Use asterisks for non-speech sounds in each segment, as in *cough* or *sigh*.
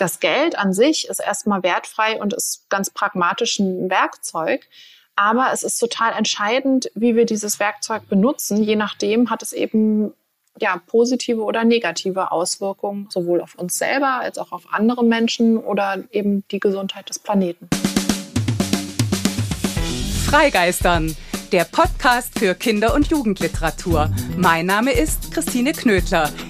Das Geld an sich ist erstmal wertfrei und ist ganz pragmatisch ein Werkzeug. Aber es ist total entscheidend, wie wir dieses Werkzeug benutzen. Je nachdem hat es eben ja, positive oder negative Auswirkungen sowohl auf uns selber als auch auf andere Menschen oder eben die Gesundheit des Planeten. Freigeistern, der Podcast für Kinder- und Jugendliteratur. Mein Name ist Christine Knödler.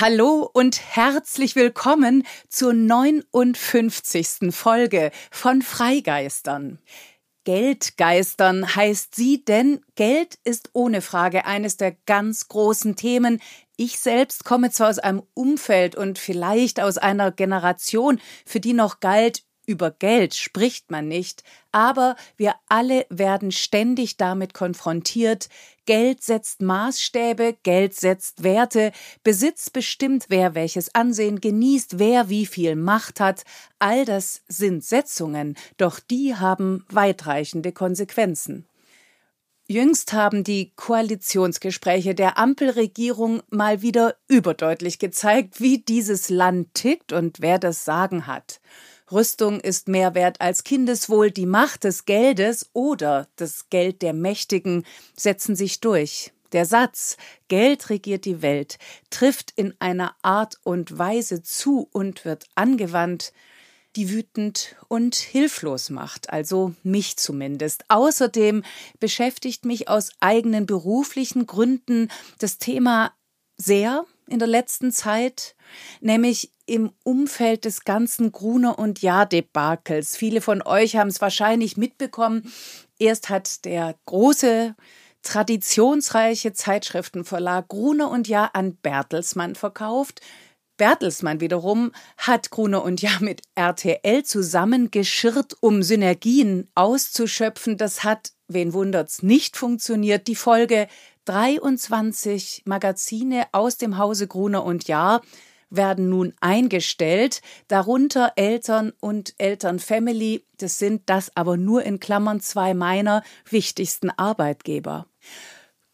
Hallo und herzlich willkommen zur 59. Folge von Freigeistern. Geldgeistern heißt sie, denn Geld ist ohne Frage eines der ganz großen Themen. Ich selbst komme zwar aus einem Umfeld und vielleicht aus einer Generation, für die noch galt, über Geld spricht man nicht, aber wir alle werden ständig damit konfrontiert. Geld setzt Maßstäbe, Geld setzt Werte, Besitz bestimmt, wer welches Ansehen genießt, wer wie viel Macht hat. All das sind Setzungen, doch die haben weitreichende Konsequenzen. Jüngst haben die Koalitionsgespräche der Ampelregierung mal wieder überdeutlich gezeigt, wie dieses Land tickt und wer das Sagen hat. Rüstung ist mehr wert als Kindeswohl, die Macht des Geldes oder das Geld der Mächtigen setzen sich durch. Der Satz Geld regiert die Welt trifft in einer Art und Weise zu und wird angewandt, die wütend und hilflos macht, also mich zumindest. Außerdem beschäftigt mich aus eigenen beruflichen Gründen das Thema sehr in der letzten Zeit, nämlich im Umfeld des ganzen Gruner und Jahr-Debakels. Viele von euch haben es wahrscheinlich mitbekommen. Erst hat der große traditionsreiche Zeitschriftenverlag Gruner und Jahr an Bertelsmann verkauft. Bertelsmann wiederum hat Gruner und Jahr mit RTL zusammengeschirrt, um Synergien auszuschöpfen. Das hat, wen wundert's, nicht funktioniert. Die Folge 23 Magazine aus dem Hause Gruner und Jahr werden nun eingestellt, darunter Eltern und Elternfamily, das sind das aber nur in Klammern zwei meiner wichtigsten Arbeitgeber.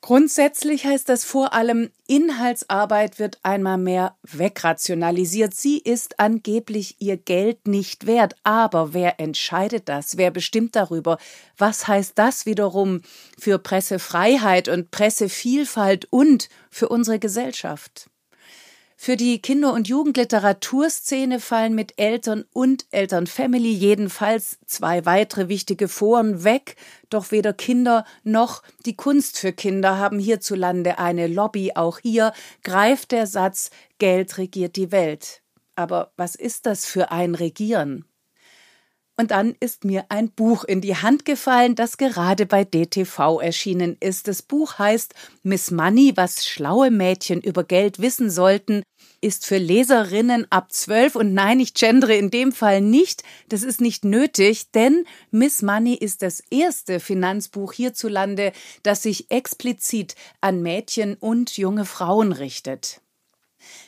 Grundsätzlich heißt das vor allem, Inhaltsarbeit wird einmal mehr wegrationalisiert. Sie ist angeblich ihr Geld nicht wert. Aber wer entscheidet das? Wer bestimmt darüber? Was heißt das wiederum für Pressefreiheit und Pressevielfalt und für unsere Gesellschaft? Für die Kinder- und Jugendliteraturszene fallen mit Eltern und Elternfamily jedenfalls zwei weitere wichtige Foren weg, doch weder Kinder noch die Kunst für Kinder haben hierzulande eine Lobby. Auch hier greift der Satz Geld regiert die Welt. Aber was ist das für ein Regieren? Und dann ist mir ein Buch in die Hand gefallen, das gerade bei DTV erschienen ist. Das Buch heißt Miss Money, was schlaue Mädchen über Geld wissen sollten, ist für Leserinnen ab zwölf und nein, ich gendere in dem Fall nicht. Das ist nicht nötig, denn Miss Money ist das erste Finanzbuch hierzulande, das sich explizit an Mädchen und junge Frauen richtet.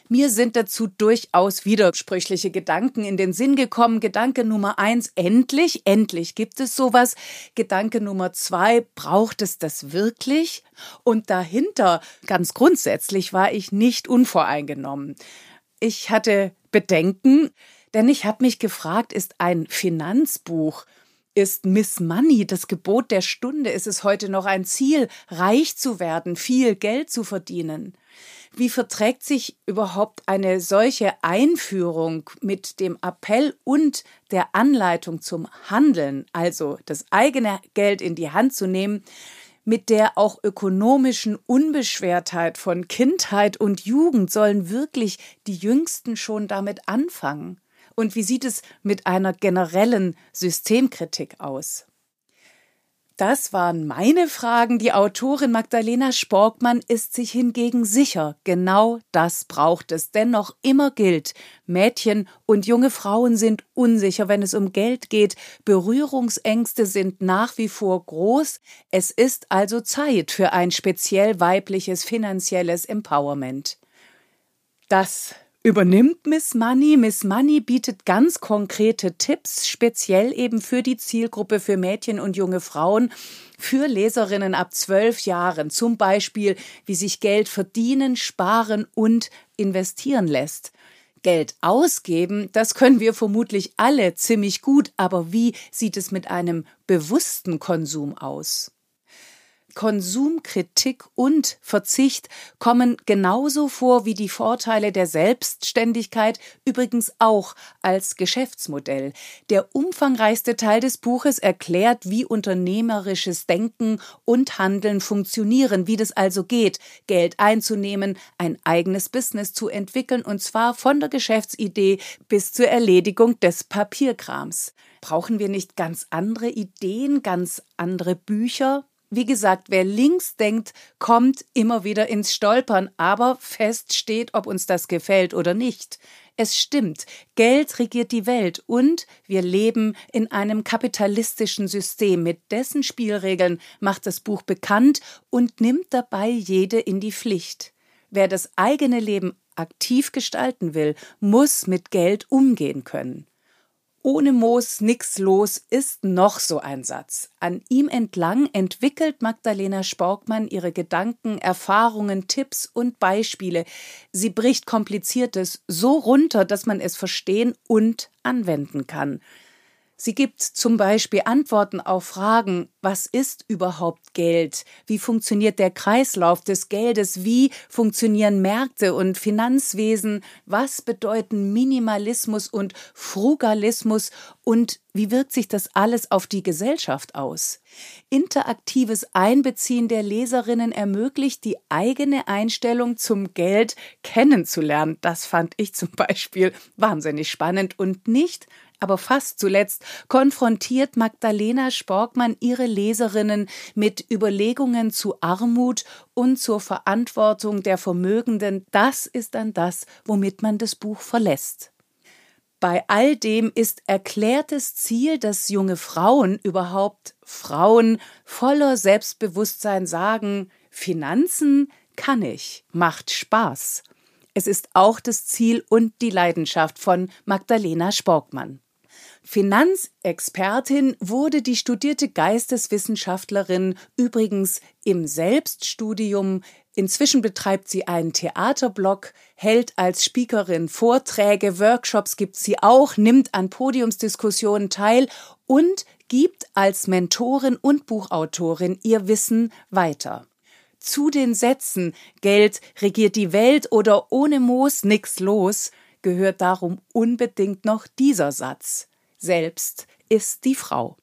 Mir sind dazu durchaus widersprüchliche Gedanken in den Sinn gekommen. Gedanke Nummer eins, endlich, endlich gibt es sowas. Gedanke Nummer zwei, braucht es das wirklich? Und dahinter, ganz grundsätzlich, war ich nicht unvoreingenommen. Ich hatte Bedenken, denn ich habe mich gefragt, ist ein Finanzbuch ist Miss Money das Gebot der Stunde? Ist es heute noch ein Ziel, reich zu werden, viel Geld zu verdienen? Wie verträgt sich überhaupt eine solche Einführung mit dem Appell und der Anleitung zum Handeln, also das eigene Geld in die Hand zu nehmen, mit der auch ökonomischen Unbeschwertheit von Kindheit und Jugend sollen wirklich die Jüngsten schon damit anfangen? Und wie sieht es mit einer generellen Systemkritik aus? Das waren meine Fragen. Die Autorin Magdalena Sporkmann ist sich hingegen sicher, genau das braucht es. Dennoch immer gilt, Mädchen und junge Frauen sind unsicher, wenn es um Geld geht. Berührungsängste sind nach wie vor groß. Es ist also Zeit für ein speziell weibliches finanzielles Empowerment. Das übernimmt Miss Money. Miss Money bietet ganz konkrete Tipps, speziell eben für die Zielgruppe für Mädchen und junge Frauen, für Leserinnen ab zwölf Jahren, zum Beispiel, wie sich Geld verdienen, sparen und investieren lässt. Geld ausgeben, das können wir vermutlich alle ziemlich gut, aber wie sieht es mit einem bewussten Konsum aus? Konsumkritik und Verzicht kommen genauso vor wie die Vorteile der Selbstständigkeit, übrigens auch als Geschäftsmodell. Der umfangreichste Teil des Buches erklärt, wie unternehmerisches Denken und Handeln funktionieren, wie das also geht, Geld einzunehmen, ein eigenes Business zu entwickeln, und zwar von der Geschäftsidee bis zur Erledigung des Papierkrams. Brauchen wir nicht ganz andere Ideen, ganz andere Bücher? Wie gesagt, wer links denkt, kommt immer wieder ins Stolpern, aber fest steht, ob uns das gefällt oder nicht. Es stimmt, Geld regiert die Welt und wir leben in einem kapitalistischen System. Mit dessen Spielregeln macht das Buch bekannt und nimmt dabei jede in die Pflicht. Wer das eigene Leben aktiv gestalten will, muss mit Geld umgehen können. Ohne Moos nix los ist noch so ein Satz. An ihm entlang entwickelt Magdalena Sporkmann ihre Gedanken, Erfahrungen, Tipps und Beispiele. Sie bricht Kompliziertes so runter, dass man es verstehen und anwenden kann. Sie gibt zum Beispiel Antworten auf Fragen, was ist überhaupt Geld? Wie funktioniert der Kreislauf des Geldes? Wie funktionieren Märkte und Finanzwesen? Was bedeuten Minimalismus und Frugalismus? Und wie wirkt sich das alles auf die Gesellschaft aus? Interaktives Einbeziehen der Leserinnen ermöglicht, die eigene Einstellung zum Geld kennenzulernen. Das fand ich zum Beispiel wahnsinnig spannend und nicht aber fast zuletzt konfrontiert Magdalena Sporkmann ihre Leserinnen mit Überlegungen zu Armut und zur Verantwortung der Vermögenden. Das ist dann das, womit man das Buch verlässt. Bei all dem ist erklärtes Ziel, dass junge Frauen überhaupt Frauen voller Selbstbewusstsein sagen, Finanzen kann ich, macht Spaß. Es ist auch das Ziel und die Leidenschaft von Magdalena Sporkmann. Finanzexpertin wurde die studierte Geisteswissenschaftlerin übrigens im Selbststudium. Inzwischen betreibt sie einen Theaterblog, hält als Speakerin Vorträge, Workshops gibt sie auch, nimmt an Podiumsdiskussionen teil und gibt als Mentorin und Buchautorin ihr Wissen weiter. Zu den Sätzen Geld regiert die Welt oder ohne Moos nix los gehört darum unbedingt noch dieser Satz selbst ist die Frau.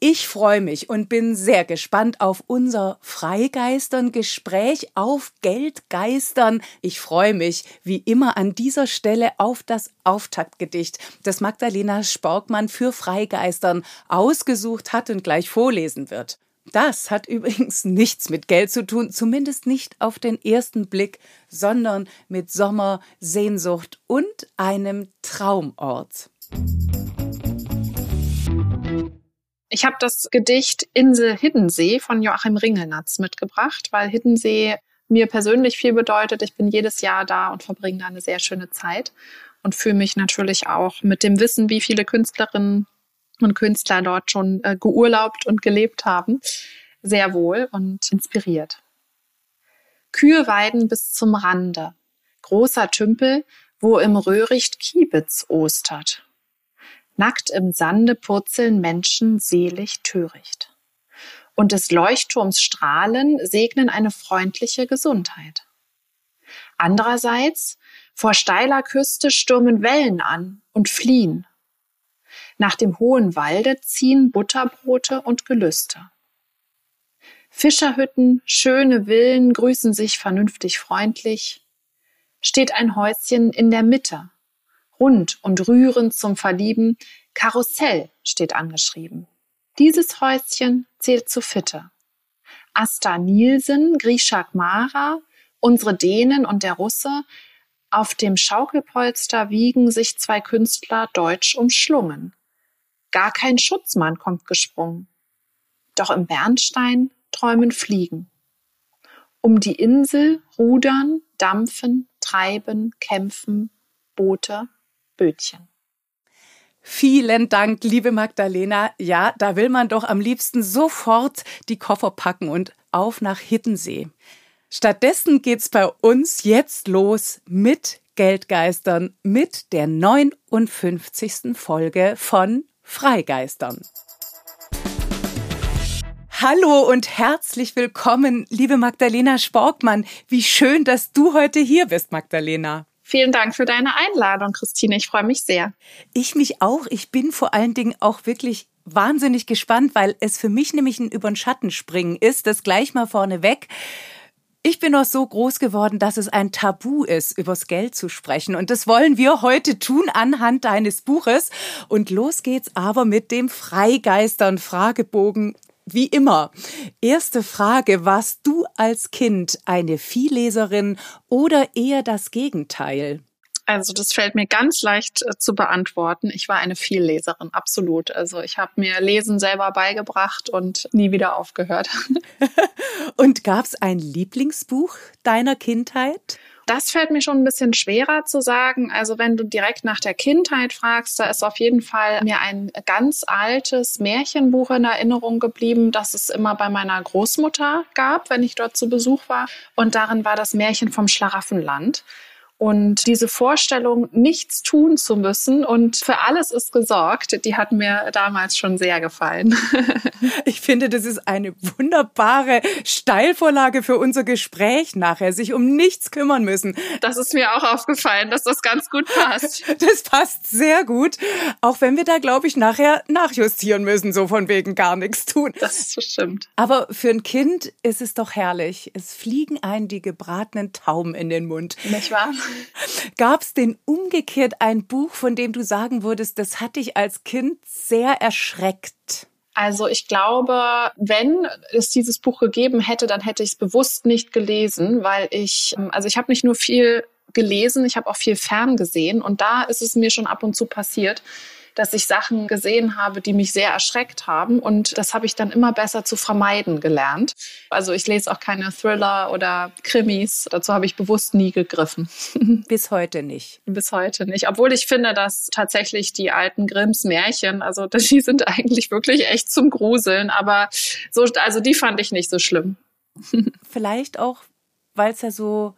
Ich freue mich und bin sehr gespannt auf unser Freigeistern-Gespräch auf Geldgeistern. Ich freue mich wie immer an dieser Stelle auf das Auftaktgedicht, das Magdalena Sporkmann für Freigeistern ausgesucht hat und gleich vorlesen wird. Das hat übrigens nichts mit Geld zu tun, zumindest nicht auf den ersten Blick, sondern mit Sommer, Sehnsucht und einem Traumort. Ich habe das Gedicht Insel Hiddensee von Joachim Ringelnatz mitgebracht, weil Hiddensee mir persönlich viel bedeutet. Ich bin jedes Jahr da und verbringe da eine sehr schöne Zeit und fühle mich natürlich auch mit dem Wissen, wie viele Künstlerinnen und Künstler dort schon äh, geurlaubt und gelebt haben, sehr wohl und inspiriert. Kühe weiden bis zum Rande, großer Tümpel, wo im Röhricht Kiebitz ostert. Nackt im Sande purzeln Menschen selig töricht. Und des Leuchtturms Strahlen segnen eine freundliche Gesundheit. Andererseits, vor steiler Küste stürmen Wellen an und fliehen. Nach dem hohen Walde ziehen Butterbrote und Gelüste. Fischerhütten, schöne Villen grüßen sich vernünftig freundlich. Steht ein Häuschen in der Mitte, rund und rührend zum Verlieben, Karussell steht angeschrieben. Dieses Häuschen zählt zu Fitte. Asta Nielsen, Grisha Mara, unsere Dänen und der Russe, auf dem Schaukelpolster wiegen sich zwei Künstler deutsch umschlungen. Gar kein Schutzmann kommt gesprungen. Doch im Bernstein träumen Fliegen. Um die Insel rudern, dampfen, treiben, kämpfen Boote, Bötchen. Vielen Dank, liebe Magdalena. Ja, da will man doch am liebsten sofort die Koffer packen und auf nach Hittensee. Stattdessen geht's bei uns jetzt los mit Geldgeistern, mit der 59. Folge von Freigeistern. Hallo und herzlich willkommen, liebe Magdalena Sporkmann. Wie schön, dass du heute hier bist, Magdalena. Vielen Dank für deine Einladung, Christine. Ich freue mich sehr. Ich mich auch. Ich bin vor allen Dingen auch wirklich wahnsinnig gespannt, weil es für mich nämlich ein über den Schatten springen ist. Das gleich mal vorneweg. Ich bin noch so groß geworden, dass es ein Tabu ist, übers Geld zu sprechen. Und das wollen wir heute tun anhand deines Buches. Und los geht's aber mit dem Freigeistern Fragebogen wie immer. Erste Frage, warst du als Kind eine Vielleserin oder eher das Gegenteil? Also das fällt mir ganz leicht äh, zu beantworten. Ich war eine Vielleserin, absolut. Also ich habe mir Lesen selber beigebracht und nie wieder aufgehört. *laughs* und gab es ein Lieblingsbuch deiner Kindheit? Das fällt mir schon ein bisschen schwerer zu sagen. Also wenn du direkt nach der Kindheit fragst, da ist auf jeden Fall mir ein ganz altes Märchenbuch in Erinnerung geblieben, das es immer bei meiner Großmutter gab, wenn ich dort zu Besuch war. Und darin war das Märchen vom Schlaraffenland. Und diese Vorstellung, nichts tun zu müssen und für alles ist gesorgt, die hat mir damals schon sehr gefallen. *laughs* Ich finde, das ist eine wunderbare Steilvorlage für unser Gespräch nachher, sich um nichts kümmern müssen. Das ist mir auch aufgefallen, dass das ganz gut passt. *laughs* Das passt sehr gut, auch wenn wir da, glaube ich, nachher nachjustieren müssen, so von wegen gar nichts tun. Das ist stimmt. Aber für ein Kind ist es doch herrlich. Es fliegen ein die gebratenen Tauben in den Mund. Nicht wahr? Gab es denn umgekehrt ein Buch, von dem du sagen würdest, das hat dich als Kind sehr erschreckt? Also ich glaube, wenn es dieses Buch gegeben hätte, dann hätte ich es bewusst nicht gelesen, weil ich, also ich habe nicht nur viel gelesen, ich habe auch viel ferngesehen und da ist es mir schon ab und zu passiert, dass ich Sachen gesehen habe, die mich sehr erschreckt haben. Und das habe ich dann immer besser zu vermeiden gelernt. Also ich lese auch keine Thriller oder Krimis. Dazu habe ich bewusst nie gegriffen. *laughs* Bis heute nicht. Bis heute nicht. Obwohl ich finde, dass tatsächlich die alten Grimms Märchen, also *laughs* die sind eigentlich wirklich echt zum Gruseln. Aber so, also die fand ich nicht so schlimm. *laughs* Vielleicht auch, weil es ja so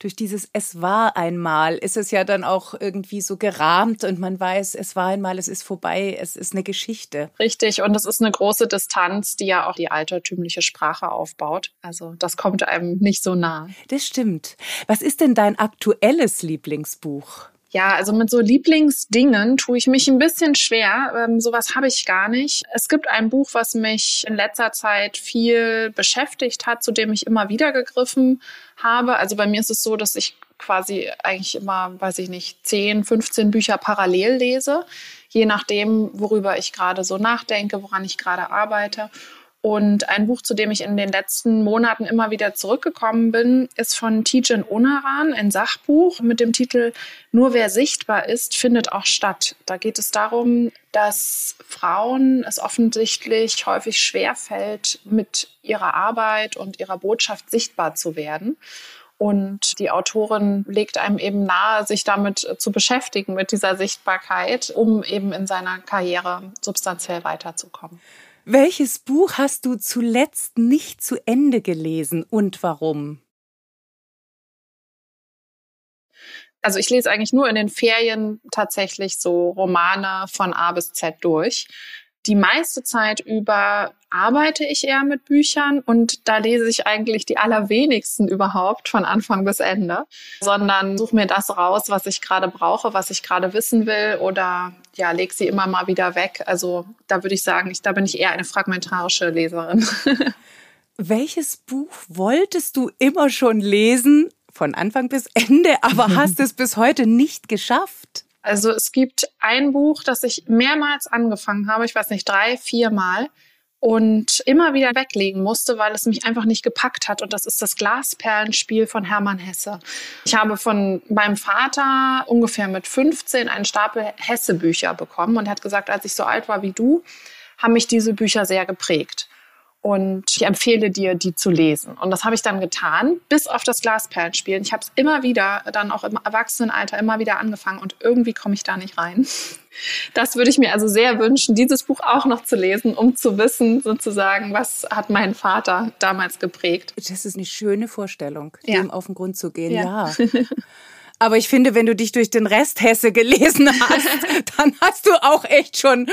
durch dieses Es war einmal ist es ja dann auch irgendwie so gerahmt und man weiß, es war einmal, es ist vorbei, es ist eine Geschichte. Richtig, und es ist eine große Distanz, die ja auch die altertümliche Sprache aufbaut. Also das kommt einem nicht so nah. Das stimmt. Was ist denn dein aktuelles Lieblingsbuch? Ja, also mit so Lieblingsdingen tue ich mich ein bisschen schwer. Ähm, sowas habe ich gar nicht. Es gibt ein Buch, was mich in letzter Zeit viel beschäftigt hat, zu dem ich immer wieder gegriffen habe. Also bei mir ist es so, dass ich quasi eigentlich immer, weiß ich nicht, 10, 15 Bücher parallel lese, je nachdem, worüber ich gerade so nachdenke, woran ich gerade arbeite. Und ein Buch, zu dem ich in den letzten Monaten immer wieder zurückgekommen bin, ist von Tijen Onaran, ein Sachbuch mit dem Titel Nur wer sichtbar ist, findet auch statt. Da geht es darum, dass Frauen es offensichtlich häufig schwerfällt, mit ihrer Arbeit und ihrer Botschaft sichtbar zu werden. Und die Autorin legt einem eben nahe, sich damit zu beschäftigen, mit dieser Sichtbarkeit, um eben in seiner Karriere substanziell weiterzukommen. Welches Buch hast du zuletzt nicht zu Ende gelesen und warum? Also ich lese eigentlich nur in den Ferien tatsächlich so Romane von A bis Z durch die meiste Zeit über arbeite ich eher mit Büchern und da lese ich eigentlich die allerwenigsten überhaupt von Anfang bis Ende, sondern suche mir das raus, was ich gerade brauche, was ich gerade wissen will oder ja, lege sie immer mal wieder weg. Also da würde ich sagen, ich, da bin ich eher eine fragmentarische Leserin. *laughs* Welches Buch wolltest du immer schon lesen, von Anfang bis Ende, aber *laughs* hast es bis heute nicht geschafft? Also es gibt ein Buch, das ich mehrmals angefangen habe, ich weiß nicht, drei, vier Mal und immer wieder weglegen musste, weil es mich einfach nicht gepackt hat. Und das ist das Glasperlenspiel von Hermann Hesse. Ich habe von meinem Vater ungefähr mit 15 einen Stapel Hesse-Bücher bekommen und hat gesagt, als ich so alt war wie du, haben mich diese Bücher sehr geprägt. Und ich empfehle dir, die zu lesen. Und das habe ich dann getan, bis auf das Glasperlenspielen. Ich habe es immer wieder, dann auch im Erwachsenenalter, immer wieder angefangen und irgendwie komme ich da nicht rein. *laughs* Das würde ich mir also sehr wünschen, dieses Buch auch noch zu lesen, um zu wissen, sozusagen, was hat mein Vater damals geprägt. Das ist eine schöne Vorstellung, ja. dem auf den Grund zu gehen. Ja. ja. *laughs* Aber ich finde, wenn du dich durch den Rest Hesse gelesen *laughs* hast, dann hast du auch echt schon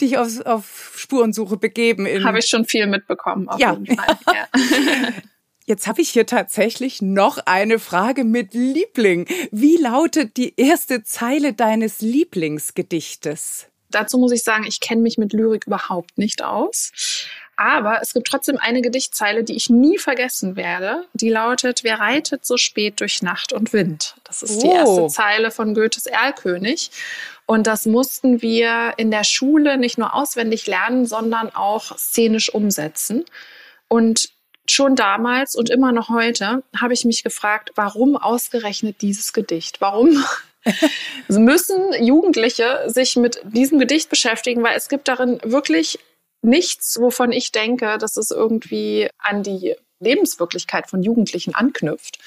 dich auf, auf Spurensuche begeben. Habe ich schon viel mitbekommen, auf ja. jeden Fall. Ja. *laughs* Jetzt habe ich hier tatsächlich noch eine Frage mit Liebling. Wie lautet die erste Zeile deines Lieblingsgedichtes? Dazu muss ich sagen, ich kenne mich mit Lyrik überhaupt nicht aus. Aber es gibt trotzdem eine Gedichtzeile, die ich nie vergessen werde. Die lautet, wer reitet so spät durch Nacht und Wind? Das ist oh. die erste Zeile von Goethes Erlkönig. Und das mussten wir in der Schule nicht nur auswendig lernen, sondern auch szenisch umsetzen. Und schon damals und immer noch heute habe ich mich gefragt, warum ausgerechnet dieses Gedicht? Warum *laughs* müssen Jugendliche sich mit diesem Gedicht beschäftigen? Weil es gibt darin wirklich nichts, wovon ich denke, dass es irgendwie an die Lebenswirklichkeit von Jugendlichen anknüpft.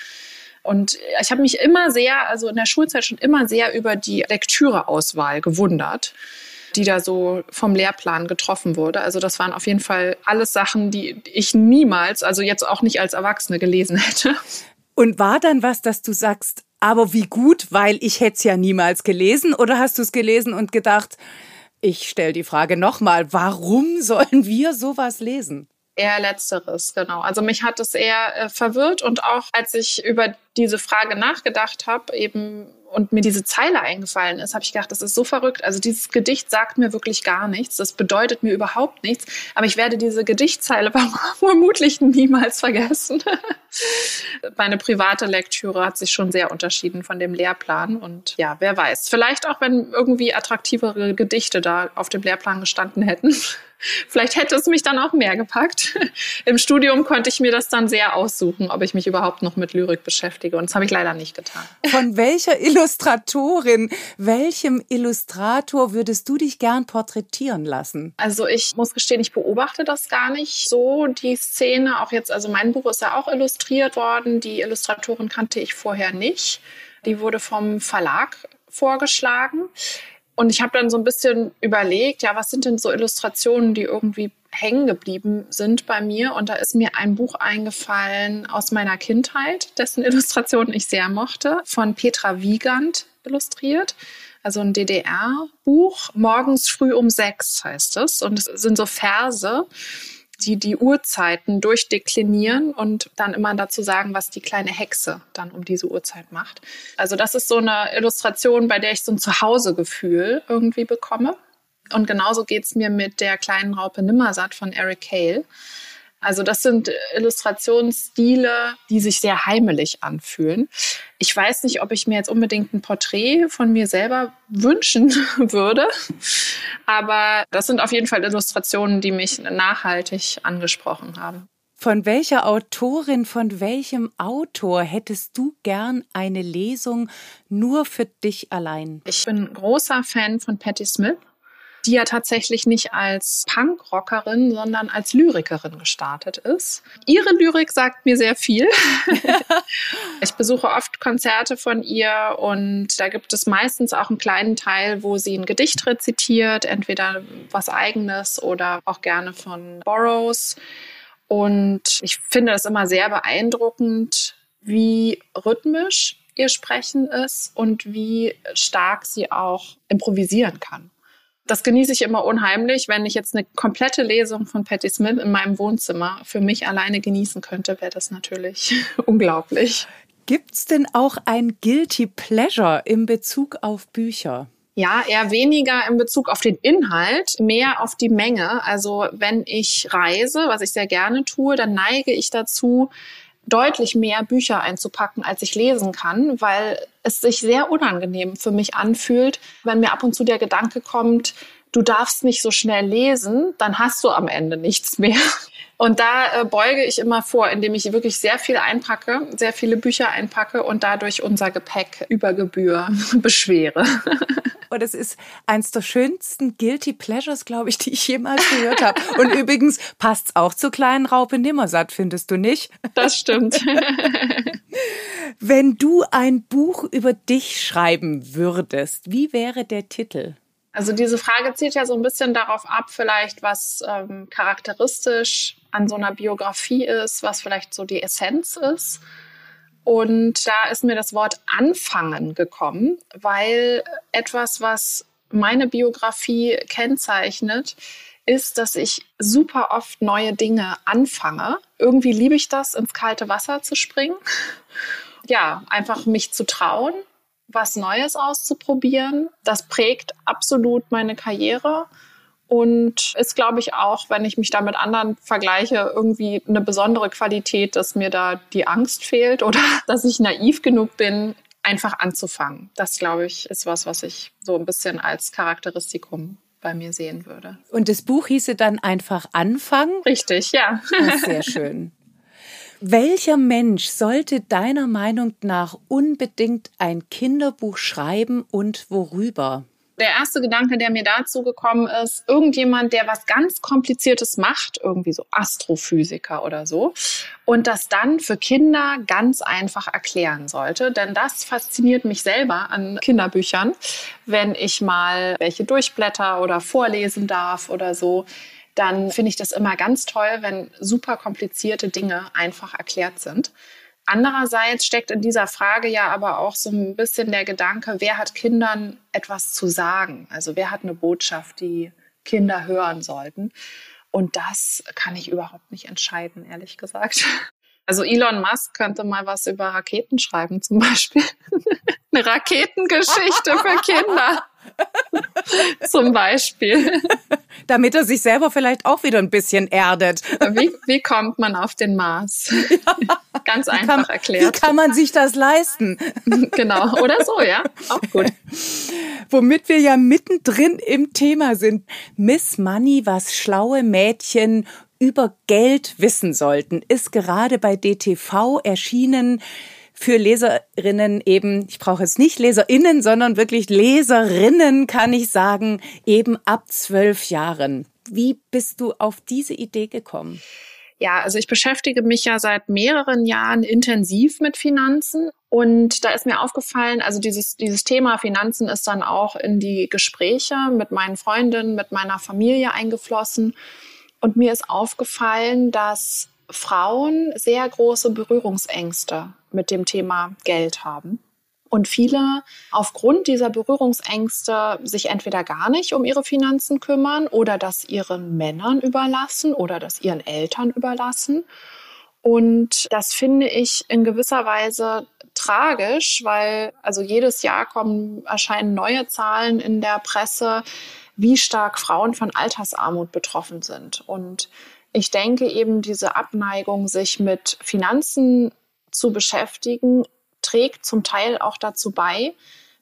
Und ich habe mich immer sehr, also in der Schulzeit schon immer sehr über die Lektüreauswahl gewundert, die da so vom Lehrplan getroffen wurde. Also das waren auf jeden Fall alles Sachen, die ich niemals, also jetzt auch nicht als Erwachsene gelesen *laughs* hätte. Und war dann was, dass du sagst, aber wie gut, weil ich hätte es ja niemals gelesen? Oder hast du es gelesen und gedacht, ich stelle die Frage nochmal, warum sollen wir sowas lesen? Eher letzteres, genau. Also mich hat es eher äh, verwirrt und auch als ich über diese Frage nachgedacht habe, eben und mir diese Zeile eingefallen ist, habe ich gedacht, das ist so verrückt. Also dieses Gedicht sagt mir wirklich gar nichts. Das bedeutet mir überhaupt nichts. Aber ich werde diese Gedichtzeile *laughs* vermutlich niemals vergessen. *laughs* Meine private Lektüre hat sich schon sehr unterschieden von dem Lehrplan. Und ja, wer weiß. Vielleicht auch, wenn irgendwie attraktivere Gedichte da auf dem Lehrplan gestanden hätten. *laughs* Vielleicht hätte es mich dann auch mehr gepackt. *laughs* Im Studium konnte ich mir das dann sehr aussuchen, ob ich mich überhaupt noch mit Lyrik beschäftige. Und das habe ich leider nicht getan. Von welcher Illustratorin, welchem Illustrator würdest du dich gern porträtieren lassen? Also ich muss gestehen, ich beobachte das gar nicht so, die Szene. Auch jetzt, also mein Buch ist ja auch illustriert worden. Die Illustratorin kannte ich vorher nicht. Die wurde vom Verlag vorgeschlagen. Und ich habe dann so ein bisschen überlegt, ja, was sind denn so Illustrationen, die irgendwie hängen geblieben sind bei mir. Und da ist mir ein Buch eingefallen aus meiner Kindheit, dessen Illustrationen ich sehr mochte, von Petra Wiegand illustriert. Also ein DDR-Buch. Morgens früh um sechs heißt es. Und es sind so Verse die die Uhrzeiten durchdeklinieren und dann immer dazu sagen, was die kleine Hexe dann um diese Uhrzeit macht. Also das ist so eine Illustration, bei der ich so ein Zuhausegefühl irgendwie bekomme. Und genauso geht's mir mit der kleinen Raupe Nimmersatt von Eric Cale. Also das sind Illustrationsstile, die sich sehr heimelig anfühlen. Ich weiß nicht, ob ich mir jetzt unbedingt ein Porträt von mir selber wünschen *laughs* würde, aber das sind auf jeden Fall Illustrationen, die mich nachhaltig angesprochen haben. Von welcher Autorin, von welchem Autor hättest du gern eine Lesung nur für dich allein? Ich bin großer Fan von Patti Smith die ja tatsächlich nicht als Punkrockerin, sondern als Lyrikerin gestartet ist. Ihre Lyrik sagt mir sehr viel. *laughs* ich besuche oft Konzerte von ihr und da gibt es meistens auch einen kleinen Teil, wo sie ein Gedicht rezitiert, entweder was eigenes oder auch gerne von Burroughs. Und ich finde es immer sehr beeindruckend, wie rhythmisch ihr Sprechen ist und wie stark sie auch improvisieren kann. Das genieße ich immer unheimlich. Wenn ich jetzt eine komplette Lesung von Patti Smith in meinem Wohnzimmer für mich alleine genießen könnte, wäre das natürlich *laughs* unglaublich. Gibt's denn auch ein Guilty Pleasure in Bezug auf Bücher? Ja, eher weniger in Bezug auf den Inhalt, mehr auf die Menge. Also wenn ich reise, was ich sehr gerne tue, dann neige ich dazu, deutlich mehr Bücher einzupacken, als ich lesen kann, weil es sich sehr unangenehm für mich anfühlt, wenn mir ab und zu der Gedanke kommt, du darfst nicht so schnell lesen, dann hast du am Ende nichts mehr. *laughs* Und da äh, beuge ich immer vor, indem ich wirklich sehr viel einpacke, sehr viele Bücher einpacke und dadurch unser Gepäck über Gebühr *laughs* beschwere. *laughs* Und es ist eins der schönsten Guilty Pleasures, glaube ich, die ich jemals gehört habe. Und übrigens passt es auch zur kleinen Raupe Nimmersatt, findest du nicht? Das stimmt. Wenn du ein Buch über dich schreiben würdest, wie wäre der Titel? Also diese Frage zielt ja so ein bisschen darauf ab, vielleicht was ähm, charakteristisch an so einer Biografie ist, was vielleicht so die Essenz ist. Und da ist mir das Wort anfangen gekommen, weil etwas, was meine Biografie kennzeichnet, ist, dass ich super oft neue Dinge anfange. Irgendwie liebe ich das, ins kalte Wasser zu springen. *laughs* Ja, einfach mich zu trauen was Neues auszuprobieren. Das prägt absolut meine Karriere und ist, glaube ich, auch, wenn ich mich da mit anderen vergleiche, irgendwie eine besondere Qualität, dass mir da die Angst fehlt oder *laughs* dass ich naiv genug bin, einfach anzufangen. Das, glaube ich, ist was, was ich so ein bisschen als Charakteristikum bei mir sehen würde. Und das Buch hieße dann einfach anfangen? Richtig, ja. sehr *laughs* schön. Welcher Mensch sollte deiner Meinung nach unbedingt ein Kinderbuch schreiben und worüber? Der erste Gedanke, der mir dazu gekommen ist, irgendjemand, der was ganz Kompliziertes macht, irgendwie so Astrophysiker oder so, und das dann für Kinder ganz einfach erklären sollte. Denn das fasziniert mich selber an Kinderbüchern, wenn ich mal welche durchblätter oder vorlesen darf oder so dann finde ich das immer ganz toll, wenn super komplizierte Dinge einfach erklärt sind. Andererseits steckt in dieser Frage ja aber auch so ein bisschen der Gedanke, wer hat Kindern etwas zu sagen? Also wer hat eine Botschaft, die Kinder hören sollten? Und das kann ich überhaupt nicht entscheiden, ehrlich gesagt. Also Elon Musk könnte mal was über Raketen schreiben, zum Beispiel. *laughs* Eine Raketengeschichte für Kinder. *laughs* zum Beispiel. *laughs* Damit er sich selber vielleicht auch wieder ein bisschen erdet. Wie, *laughs* wie kommt man auf den Mars? Ja. Ganz einfach kann, erklärt. Wie kann man sich das leisten? genau. Oder so, ja. Auch gut. Womit wir ja mittendrin im Thema sind. Miss Money, was schlaue Mädchen über Geld wissen sollten, ist gerade bei DTV erschienen für Leserinnen eben, ich brauche jetzt nicht Leserinnen, sondern wirklich Leserinnen, kann ich sagen, eben ab zwölf Jahren. Wie bist du auf diese Idee gekommen? Ja, also ich beschäftige mich ja seit mehreren Jahren intensiv mit Finanzen und da ist mir aufgefallen, also dieses, dieses Thema Finanzen ist dann auch in die Gespräche mit meinen Freundinnen, mit meiner Familie eingeflossen. Und mir ist aufgefallen, dass Frauen sehr große Berührungsängste mit dem Thema Geld haben. Und viele aufgrund dieser Berührungsängste sich entweder gar nicht um ihre Finanzen kümmern oder das ihren Männern überlassen oder das ihren Eltern überlassen. Und das finde ich in gewisser Weise tragisch, weil also jedes Jahr kommen, erscheinen neue Zahlen in der Presse, wie stark Frauen von Altersarmut betroffen sind. Und ich denke eben, diese Abneigung, sich mit Finanzen zu beschäftigen, trägt zum Teil auch dazu bei,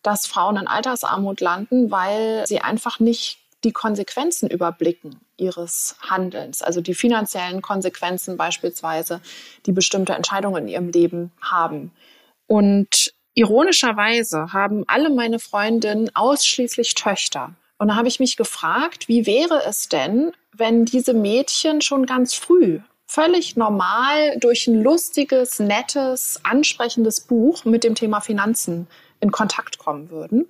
dass Frauen in Altersarmut landen, weil sie einfach nicht die Konsequenzen überblicken ihres Handelns, also die finanziellen Konsequenzen beispielsweise, die bestimmte Entscheidungen in ihrem Leben haben. Und ironischerweise haben alle meine Freundinnen ausschließlich Töchter. Und da habe ich mich gefragt, wie wäre es denn, wenn diese Mädchen schon ganz früh völlig normal durch ein lustiges, nettes, ansprechendes Buch mit dem Thema Finanzen in Kontakt kommen würden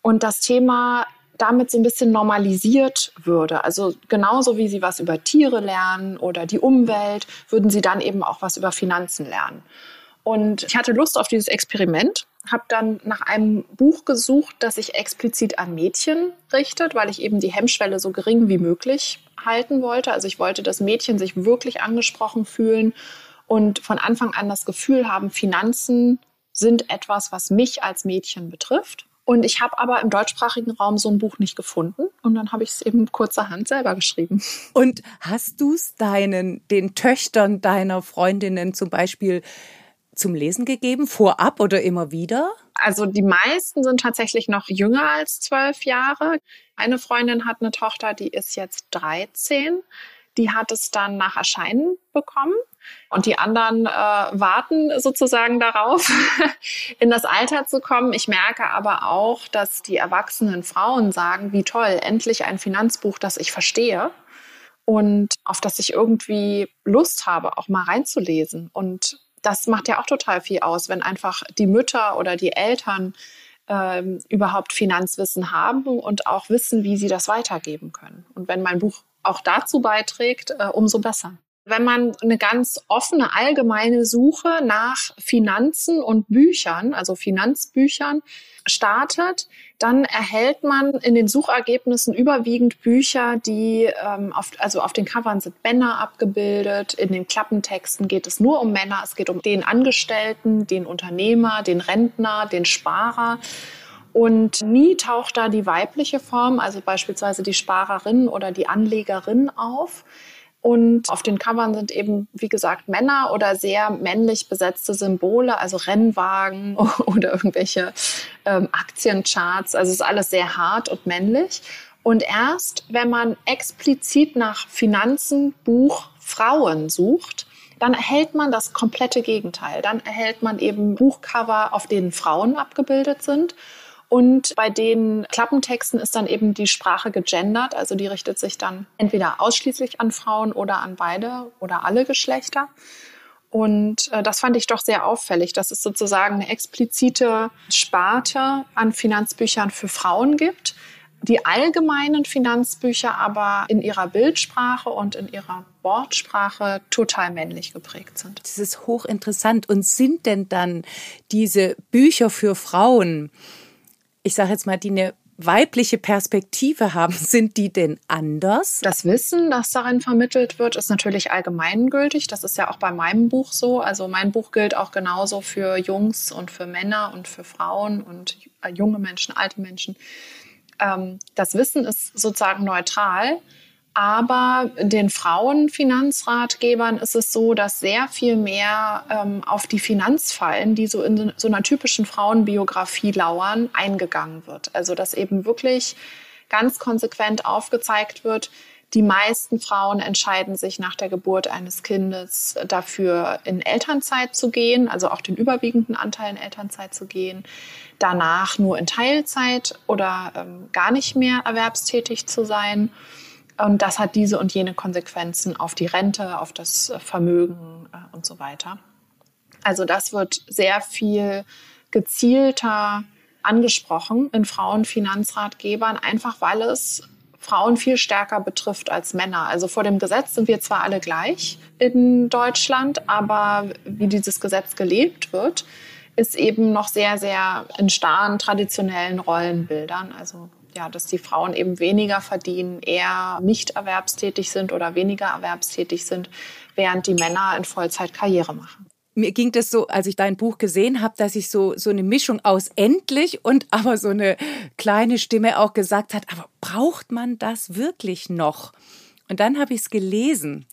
und das Thema damit so ein bisschen normalisiert würde. Also genauso wie sie was über Tiere lernen oder die Umwelt, würden sie dann eben auch was über Finanzen lernen. Und ich hatte Lust auf dieses Experiment, habe dann nach einem Buch gesucht, das sich explizit an Mädchen richtet, weil ich eben die Hemmschwelle so gering wie möglich halten wollte. Also ich wollte, dass Mädchen sich wirklich angesprochen fühlen und von Anfang an das Gefühl haben, Finanzen sind etwas, was mich als Mädchen betrifft. Und ich habe aber im deutschsprachigen Raum so ein Buch nicht gefunden. Und dann habe ich es eben kurzerhand selber geschrieben. Und hast du es deinen, den Töchtern deiner Freundinnen zum Beispiel zum Lesen gegeben, vorab oder immer wieder? Also die meisten sind tatsächlich noch jünger als zwölf Jahre. Eine Freundin hat eine Tochter, die ist jetzt 13. Die hat es dann nach Erscheinen bekommen. Und die anderen äh, warten sozusagen darauf, *laughs* in das Alter zu kommen. Ich merke aber auch, dass die erwachsenen Frauen sagen, wie toll, endlich ein Finanzbuch, das ich verstehe und auf das ich irgendwie Lust habe, auch mal reinzulesen. Und das macht ja auch total viel aus, wenn einfach die Mütter oder die Eltern ähm, überhaupt Finanzwissen haben und auch wissen, wie sie das weitergeben können. Und wenn mein Buch auch dazu beiträgt, äh, umso besser. Wenn man eine ganz offene, allgemeine Suche nach Finanzen und Büchern, also Finanzbüchern, startet, dann erhält man in den Suchergebnissen überwiegend Bücher, die ähm, auf, also auf den Covern sind Männer abgebildet. In den Klappentexten geht es nur um Männer. Es geht um den Angestellten, den Unternehmer, den Rentner, den Sparer. Und nie taucht da die weibliche Form, also beispielsweise die Sparerin oder die Anlegerin auf. Und auf den Covern sind eben, wie gesagt, Männer oder sehr männlich besetzte Symbole, also Rennwagen *laughs* oder irgendwelche ähm, Aktiencharts. Also es ist alles sehr hart und männlich. Und erst, wenn man explizit nach Finanzen, Buch, Frauen sucht, dann erhält man das komplette Gegenteil. Dann erhält man eben Buchcover, auf denen Frauen abgebildet sind. Und bei den Klappentexten ist dann eben die Sprache gegendert, also die richtet sich dann entweder ausschließlich an Frauen oder an beide oder alle Geschlechter. Und äh, das fand ich doch sehr auffällig, dass es sozusagen eine explizite Sparte an Finanzbüchern für Frauen gibt, die allgemeinen Finanzbücher aber in ihrer Bildsprache und in ihrer Wortsprache total männlich geprägt sind. Das ist hochinteressant. Und sind denn dann diese Bücher für Frauen, ich sage jetzt mal, die eine weibliche Perspektive haben, *laughs* sind die denn anders? Das Wissen, das darin vermittelt wird, ist natürlich allgemeingültig. Das ist ja auch bei meinem Buch so. Also mein Buch gilt auch genauso für Jungs und für Männer und für Frauen und äh, junge Menschen, alte Menschen. Ähm, das Wissen ist sozusagen neutral. Aber den Frauenfinanzratgebern ist es so, dass sehr viel mehr ähm, auf die Finanzfallen, die so in so einer typischen Frauenbiografie lauern, eingegangen wird. Also dass eben wirklich ganz konsequent aufgezeigt wird, die meisten Frauen entscheiden sich nach der Geburt eines Kindes dafür, in Elternzeit zu gehen, also auch den überwiegenden Anteil in Elternzeit zu gehen, danach nur in Teilzeit oder ähm, gar nicht mehr erwerbstätig zu sein. Und das hat diese und jene Konsequenzen auf die Rente, auf das Vermögen äh, und so weiter. Also das wird sehr viel gezielter angesprochen in Frauenfinanzratgebern, einfach weil es Frauen viel stärker betrifft als Männer. Also vor dem Gesetz sind wir zwar alle gleich in Deutschland, aber wie dieses Gesetz gelebt wird, ist eben noch sehr, sehr in starren traditionellen Rollenbildern. Also ja, dass die Frauen eben weniger verdienen, eher nicht erwerbstätig sind oder weniger erwerbstätig sind, während die Männer in Vollzeit Karriere machen. Mir ging das so, als ich dein Buch gesehen habe, dass ich so so eine Mischung aus endlich und *laughs* aber so eine kleine Stimme auch gesagt hat, aber braucht man das wirklich noch? Und dann habe ich es gelesen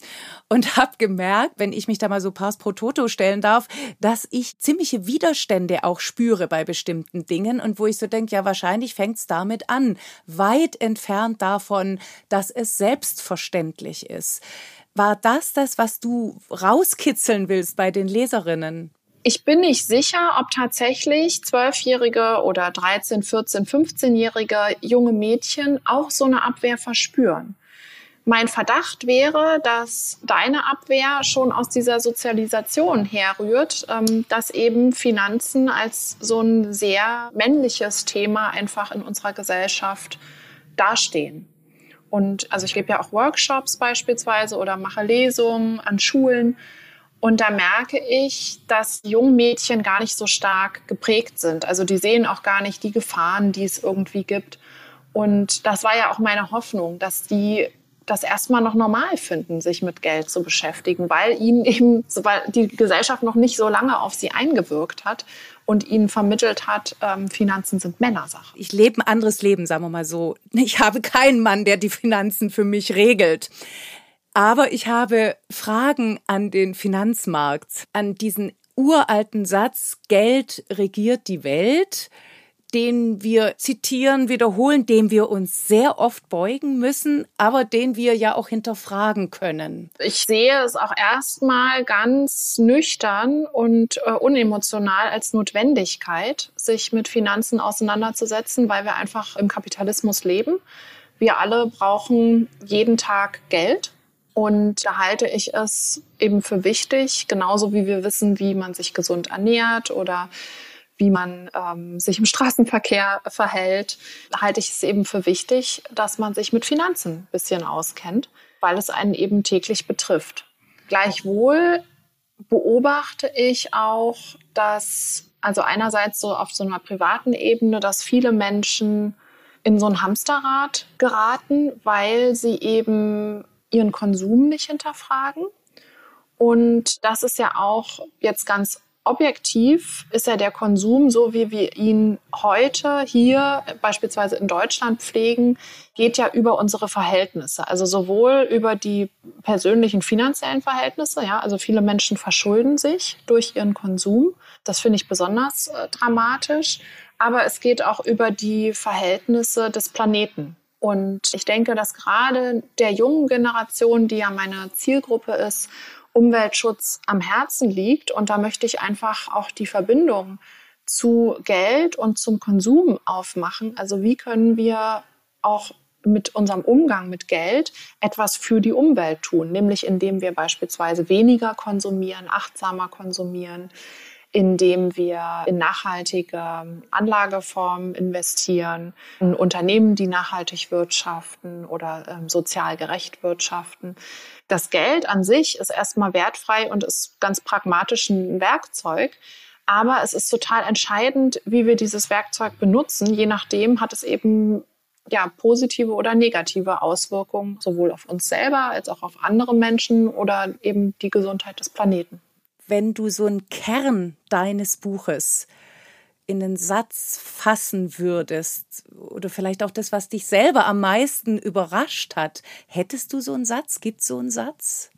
und *laughs* habe gemerkt, wenn ich mich da mal so pass pro toto stellen darf, dass ich ziemliche Widerstände auch spüre bei bestimmten Dingen und wo ich so denke, ja, wahrscheinlich fängt es damit an, weit entfernt davon, dass es selbstverständlich ist. War das das, was du rauskitzeln willst bei den Leserinnen? Ich bin nicht sicher, ob tatsächlich zwölfjährige oder 13, 14, 15-jährige junge Mädchen auch so eine Abwehr verspüren. Mein Verdacht wäre, dass deine Abwehr schon aus dieser Sozialisation herrührt, ähm, dass eben Finanzen als so ein sehr männliches Thema einfach in unserer Gesellschaft dastehen. Und also ich gebe ja auch Workshops beispielsweise oder mache Lesungen an Schulen. Und da merke ich, dass junge Mädchen gar nicht so stark geprägt sind. Also die sehen auch gar nicht die Gefahren, die es irgendwie gibt. Und das war ja auch meine Hoffnung, dass die das erstmal noch normal finden, sich mit Geld zu beschäftigen, weil ihnen eben, weil die Gesellschaft noch nicht so lange auf sie eingewirkt hat und ihnen vermittelt hat, ähm, Finanzen sind Männersache. Ich lebe ein anderes Leben, sagen wir mal so. Ich habe keinen Mann, der die Finanzen für mich regelt. Aber ich habe Fragen an den Finanzmarkt, an diesen uralten Satz, Geld regiert die Welt den wir zitieren, wiederholen, dem wir uns sehr oft beugen müssen, aber den wir ja auch hinterfragen können. Ich sehe es auch erstmal ganz nüchtern und äh, unemotional als Notwendigkeit, sich mit Finanzen auseinanderzusetzen, weil wir einfach im Kapitalismus leben. Wir alle brauchen jeden Tag Geld. Und da halte ich es eben für wichtig, genauso wie wir wissen, wie man sich gesund ernährt oder wie man ähm, sich im Straßenverkehr verhält, halte ich es eben für wichtig, dass man sich mit Finanzen ein bisschen auskennt, weil es einen eben täglich betrifft. Gleichwohl beobachte ich auch, dass, also einerseits so auf so einer privaten Ebene, dass viele Menschen in so ein Hamsterrad geraten, weil sie eben ihren Konsum nicht hinterfragen. Und das ist ja auch jetzt ganz objektiv ist ja der Konsum, so wie wir ihn heute hier beispielsweise in Deutschland pflegen, geht ja über unsere Verhältnisse. Also sowohl über die persönlichen finanziellen Verhältnisse, ja, also viele Menschen verschulden sich durch ihren Konsum. Das finde ich besonders äh, dramatisch. Aber es geht auch über die Verhältnisse des Planeten. Und ich denke, dass gerade der jungen Generation, die ja meine Zielgruppe ist, Umweltschutz am Herzen liegt. Und da möchte ich einfach auch die Verbindung zu Geld und zum Konsum aufmachen. Also wie können wir auch mit unserem Umgang mit Geld etwas für die Umwelt tun, nämlich indem wir beispielsweise weniger konsumieren, achtsamer konsumieren, indem wir in nachhaltige Anlageformen investieren, in Unternehmen, die nachhaltig wirtschaften oder ähm, sozial gerecht wirtschaften. Das Geld an sich ist erstmal wertfrei und ist ganz pragmatisch ein Werkzeug. Aber es ist total entscheidend, wie wir dieses Werkzeug benutzen. Je nachdem hat es eben ja, positive oder negative Auswirkungen, sowohl auf uns selber als auch auf andere Menschen oder eben die Gesundheit des Planeten wenn du so einen Kern deines Buches in den Satz fassen würdest oder vielleicht auch das, was dich selber am meisten überrascht hat, hättest du so einen Satz? Gibt es so einen Satz?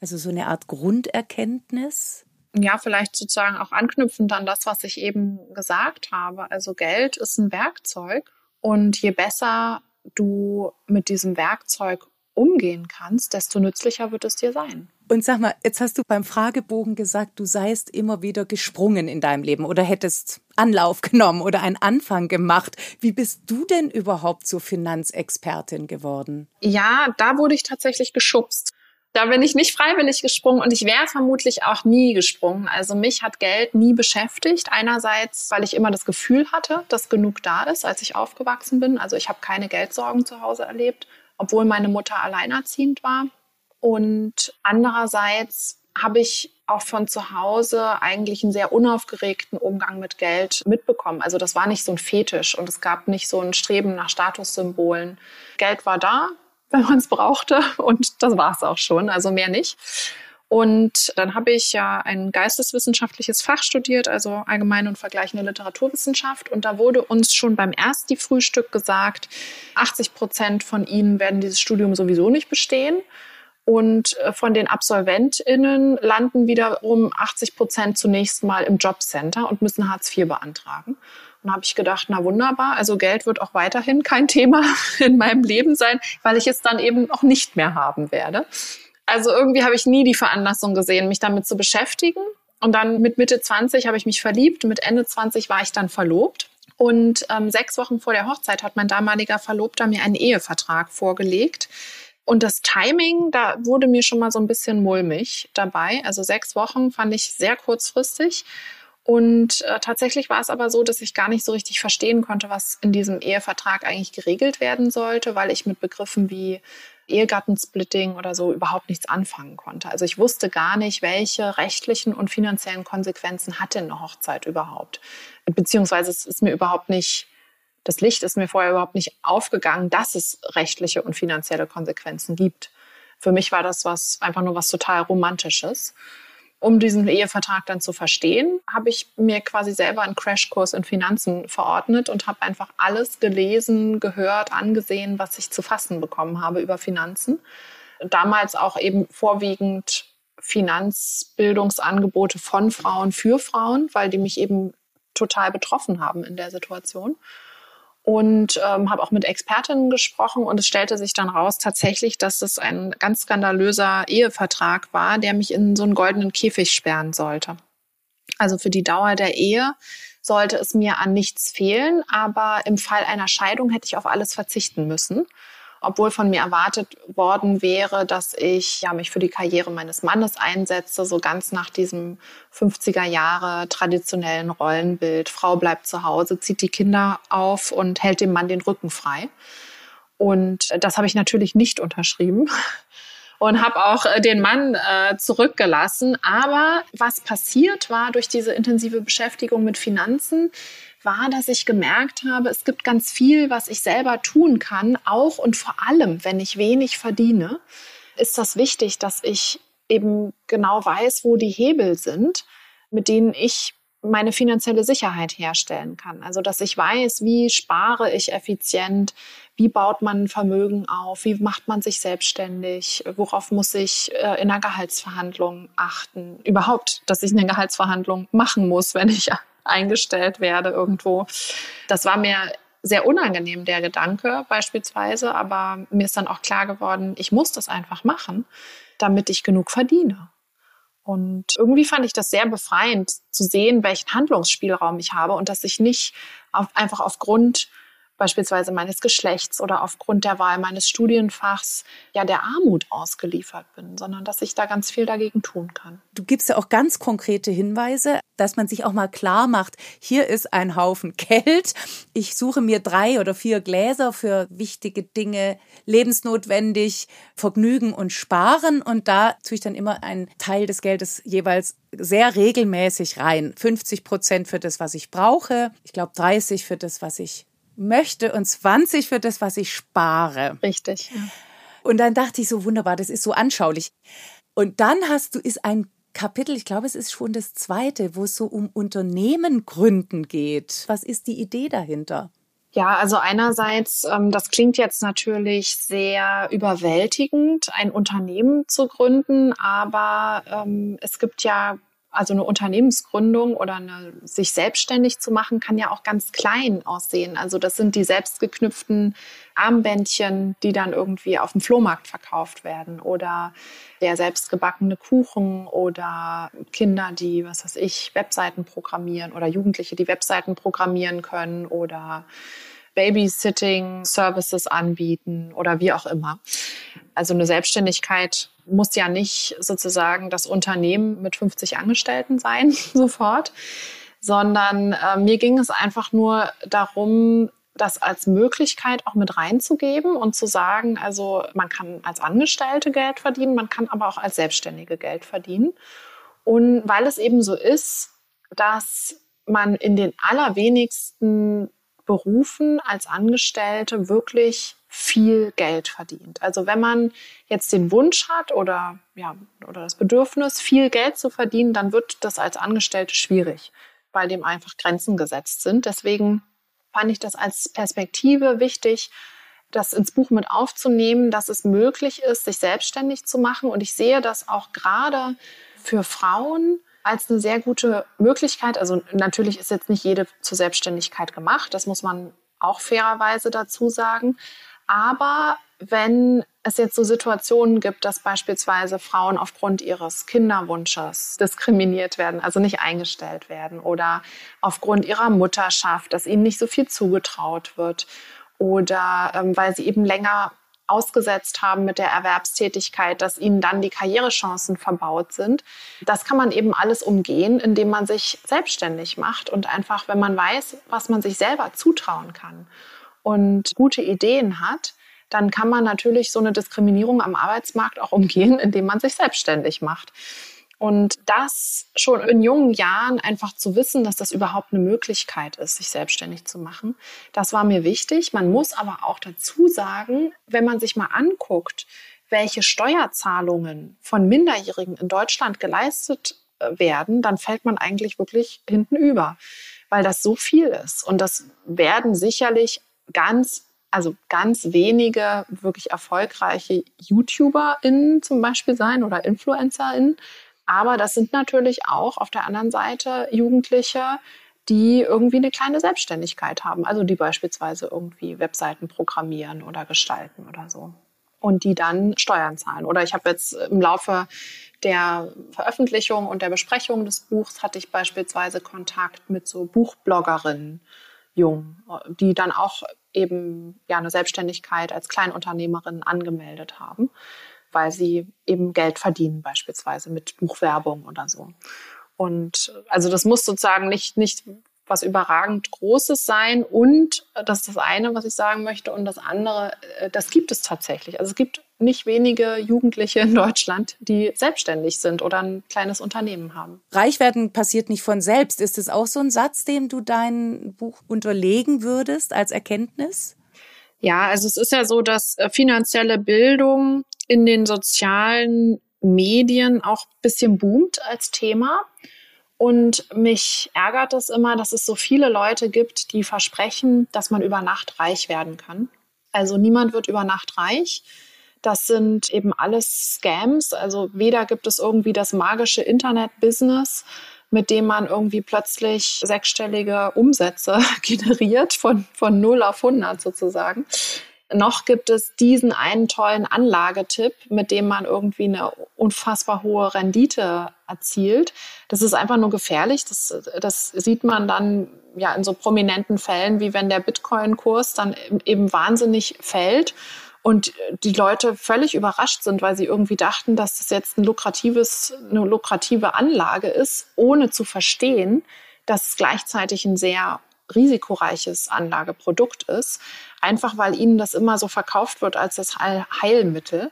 Also so eine Art Grunderkenntnis? Ja, vielleicht sozusagen auch anknüpfend an das, was ich eben gesagt habe. Also Geld ist ein Werkzeug und je besser du mit diesem Werkzeug umgehen kannst, desto nützlicher wird es dir sein. Und sag mal, jetzt hast du beim Fragebogen gesagt, du seist immer wieder gesprungen in deinem Leben oder hättest Anlauf *laughs* genommen oder einen Anfang gemacht. Wie bist du denn überhaupt zur Finanzexpertin geworden? Ja, da wurde ich tatsächlich geschubst. Da bin ich nicht freiwillig gesprungen und ich wäre vermutlich auch nie gesprungen. Also mich hat Geld nie beschäftigt. Einerseits, weil ich immer das Gefühl hatte, dass genug da ist, als ich aufgewachsen bin. Also ich habe keine Geldsorgen zu Hause erlebt, obwohl meine Mutter alleinerziehend war. Und andererseits habe ich auch von zu Hause eigentlich einen sehr unaufgeregten Umgang mit Geld mitbekommen. Also das war nicht so ein Fetisch und es gab nicht so ein Streben nach Statussymbolen. Geld war da, *laughs* wenn man es brauchte und das war es auch schon, also mehr nicht. Und dann habe ich ja ein geisteswissenschaftliches Fach studiert, also allgemeine und vergleichende Literaturwissenschaft. Und da wurde uns schon beim Ersti-Frühstück gesagt, 80 Prozent von Ihnen werden dieses Studium sowieso nicht bestehen. Und äh, von den AbsolventInnen landen wiederum 80 Prozent zunächst mal im Jobcenter und müssen Hartz IV beantragen. Und da habe ich gedacht, na wunderbar, also Geld wird auch weiterhin kein Thema *laughs* in meinem Leben sein, weil ich es dann eben auch nicht mehr haben werde. Also irgendwie habe ich nie die Veranlassung gesehen, mich damit zu beschäftigen. Und dann mit Mitte 20 habe ich mich verliebt, mit Ende 20 war ich dann verlobt. Und ähm, sechs Wochen vor der Hochzeit hat mein damaliger Verlobter mir einen Ehevertrag vorgelegt, und das Timing, da wurde mir schon mal so ein bisschen mulmig dabei. Also sechs Wochen fand ich sehr kurzfristig. Und äh, tatsächlich war es aber so, dass ich gar nicht so richtig verstehen konnte, was in diesem Ehevertrag eigentlich geregelt werden sollte, weil ich mit Begriffen wie Ehegattensplitting oder so überhaupt nichts anfangen konnte. Also ich wusste gar nicht, welche rechtlichen und finanziellen Konsequenzen hat denn eine Hochzeit überhaupt. Beziehungsweise es ist mir überhaupt nicht das Licht ist mir vorher überhaupt nicht aufgegangen, dass es rechtliche und finanzielle Konsequenzen gibt. Für mich war das was, einfach nur was total Romantisches. um diesen Ehevertrag dann zu verstehen, habe ich mir quasi selber einen Crashkurs in Finanzen verordnet und habe einfach alles gelesen, gehört, angesehen, was ich zu fassen bekommen habe über Finanzen. Damals auch eben vorwiegend Finanzbildungsangebote von Frauen für Frauen, weil die mich eben total betroffen haben in der Situation und ähm, habe auch mit Expertinnen gesprochen und es stellte sich dann raus tatsächlich, dass es ein ganz skandalöser Ehevertrag war, der mich in so einen goldenen Käfig sperren sollte. Also für die Dauer der Ehe sollte es mir an nichts fehlen, aber im Fall einer Scheidung hätte ich auf alles verzichten müssen obwohl von mir erwartet worden wäre, dass ich ja, mich für die Karriere meines Mannes einsetze, so ganz nach diesem 50er Jahre traditionellen Rollenbild. Frau bleibt zu Hause, zieht die Kinder auf und hält dem Mann den Rücken frei. Und das habe ich natürlich nicht unterschrieben *laughs* und habe auch äh, den Mann äh, zurückgelassen. Aber was passiert war durch diese intensive Beschäftigung mit Finanzen, war, dass ich gemerkt habe, es gibt ganz viel, was ich selber tun kann, auch und vor allem, wenn ich wenig verdiene, ist das wichtig, dass ich eben genau weiß, wo die Hebel sind, mit denen ich meine finanzielle Sicherheit herstellen kann. Also, dass ich weiß, wie spare ich effizient, wie baut man Vermögen auf, wie macht man sich selbstständig, worauf muss ich äh, in einer Gehaltsverhandlung achten. Überhaupt, dass ich eine Gehaltsverhandlung machen muss, wenn ich eingestellt werde irgendwo. Das war mir sehr unangenehm, der Gedanke beispielsweise, aber mir ist dann auch klar geworden, ich muss das einfach machen, damit ich genug verdiene. Und irgendwie fand ich das sehr befreiend zu sehen, welchen Handlungsspielraum ich habe und dass ich nicht auf, einfach aufgrund beispielsweise meines Geschlechts oder aufgrund der Wahl meines Studienfachs ja der Armut ausgeliefert bin, sondern dass ich da ganz viel dagegen tun kann. Du gibst ja auch ganz konkrete Hinweise, dass man sich auch mal klar macht, hier ist ein Haufen *laughs* Geld, ich suche mir drei oder vier Gläser für wichtige Dinge, lebensnotwendig, Vergnügen und Sparen und da tue ich dann immer einen Teil des Geldes jeweils sehr regelmäßig rein. 50 Prozent für das, was ich brauche, ich glaube 30 für das, was ich möchte und 20 für das, was ich spare. Richtig. Ja. Und dann dachte ich so, wunderbar, das ist so anschaulich. Und dann hast du, ist ein Kapitel, ich glaube, es ist schon das zweite, wo es so um Unternehmen gründen geht. Was ist die Idee dahinter? Ja, also einerseits, ähm, das klingt jetzt natürlich sehr überwältigend, ein Unternehmen zu gründen, aber ähm, es gibt ja also eine Unternehmensgründung oder eine, sich selbstständig zu machen, kann ja auch ganz klein aussehen. Also das sind die selbstgeknüpften Armbändchen, die dann irgendwie auf dem Flohmarkt verkauft werden oder der selbstgebackene Kuchen oder Kinder, die, was weiß ich, Webseiten programmieren oder Jugendliche, die Webseiten programmieren können oder Babysitting-Services anbieten oder wie auch immer. Also eine Selbstständigkeit muss ja nicht sozusagen das Unternehmen mit 50 Angestellten sein, *laughs* sofort, sondern äh, mir ging es einfach nur darum, das als Möglichkeit auch mit reinzugeben und zu sagen, also man kann als Angestellte Geld verdienen, man kann aber auch als Selbstständige Geld verdienen. Und weil es eben so ist, dass man in den allerwenigsten Berufen als Angestellte wirklich viel Geld verdient. Also wenn man jetzt den Wunsch hat oder, ja, oder das Bedürfnis, viel Geld zu verdienen, dann wird das als Angestellte schwierig, weil dem einfach Grenzen gesetzt sind. Deswegen fand ich das als Perspektive wichtig, das ins Buch mit aufzunehmen, dass es möglich ist, sich selbstständig zu machen. Und ich sehe das auch gerade für Frauen als eine sehr gute Möglichkeit. Also natürlich ist jetzt nicht jede zur Selbstständigkeit gemacht, das muss man auch fairerweise dazu sagen. Aber wenn es jetzt so Situationen gibt, dass beispielsweise Frauen aufgrund ihres Kinderwunsches diskriminiert werden, also nicht eingestellt werden oder aufgrund ihrer Mutterschaft, dass ihnen nicht so viel zugetraut wird oder ähm, weil sie eben länger ausgesetzt haben mit der Erwerbstätigkeit, dass ihnen dann die Karrierechancen verbaut sind. Das kann man eben alles umgehen, indem man sich selbstständig macht und einfach, wenn man weiß, was man sich selber zutrauen kann und gute Ideen hat, dann kann man natürlich so eine Diskriminierung am Arbeitsmarkt auch umgehen, *laughs* indem man sich selbstständig macht. Und das schon in jungen Jahren einfach zu wissen, dass das überhaupt eine Möglichkeit ist, sich selbstständig zu machen, das war mir wichtig. Man muss aber auch dazu sagen, wenn man sich mal anguckt, welche Steuerzahlungen von Minderjährigen in Deutschland geleistet äh, werden, dann fällt man eigentlich wirklich hinten über, weil das so viel ist. Und das werden sicherlich ganz, also ganz wenige wirklich erfolgreiche YouTuberInnen zum Beispiel sein oder InfluencerInnen. Aber das sind natürlich auch auf der anderen Seite Jugendliche, die irgendwie eine kleine Selbstständigkeit haben. Also die beispielsweise irgendwie Webseiten programmieren oder gestalten oder so. Und die dann Steuern zahlen. Oder ich habe jetzt im Laufe der Veröffentlichung und der Besprechung des Buchs hatte ich beispielsweise Kontakt mit so Buchbloggerinnen, jung, die dann auch eben ja eine Selbstständigkeit als Kleinunternehmerin angemeldet haben, weil sie eben Geld verdienen beispielsweise mit Buchwerbung oder so. Und also das muss sozusagen nicht, nicht was überragend Großes sein. Und das ist das eine, was ich sagen möchte. Und das andere, äh, das gibt es tatsächlich. Also es gibt nicht wenige Jugendliche in Deutschland, die selbstständig sind oder ein kleines Unternehmen haben. Reich werden passiert nicht von selbst. Ist es auch so ein Satz, dem du dein Buch unterlegen würdest als Erkenntnis? Ja, also es ist ja so, dass äh, finanzielle Bildung in den sozialen Medien auch ein bisschen boomt als Thema. Und mich ärgert es immer, dass es so viele Leute gibt, die versprechen, dass man über Nacht reich werden kann. Also niemand wird über Nacht reich. Das sind eben alles Scams. Also weder gibt es irgendwie das magische Internet-Business, mit dem man irgendwie plötzlich sechsstellige Umsätze *laughs* generiert von, von 0 auf 100 sozusagen noch gibt es diesen einen tollen Anlagetipp, mit dem man irgendwie eine unfassbar hohe Rendite erzielt. Das ist einfach nur gefährlich. Das, das sieht man dann ja in so prominenten Fällen, wie wenn der Bitcoin-Kurs dann eben wahnsinnig fällt und die Leute völlig überrascht sind, weil sie irgendwie dachten, dass das jetzt ein lukratives, eine lukrative Anlage ist, ohne zu verstehen, dass es gleichzeitig ein sehr risikoreiches Anlageprodukt ist, einfach weil ihnen das immer so verkauft wird als das Heilmittel.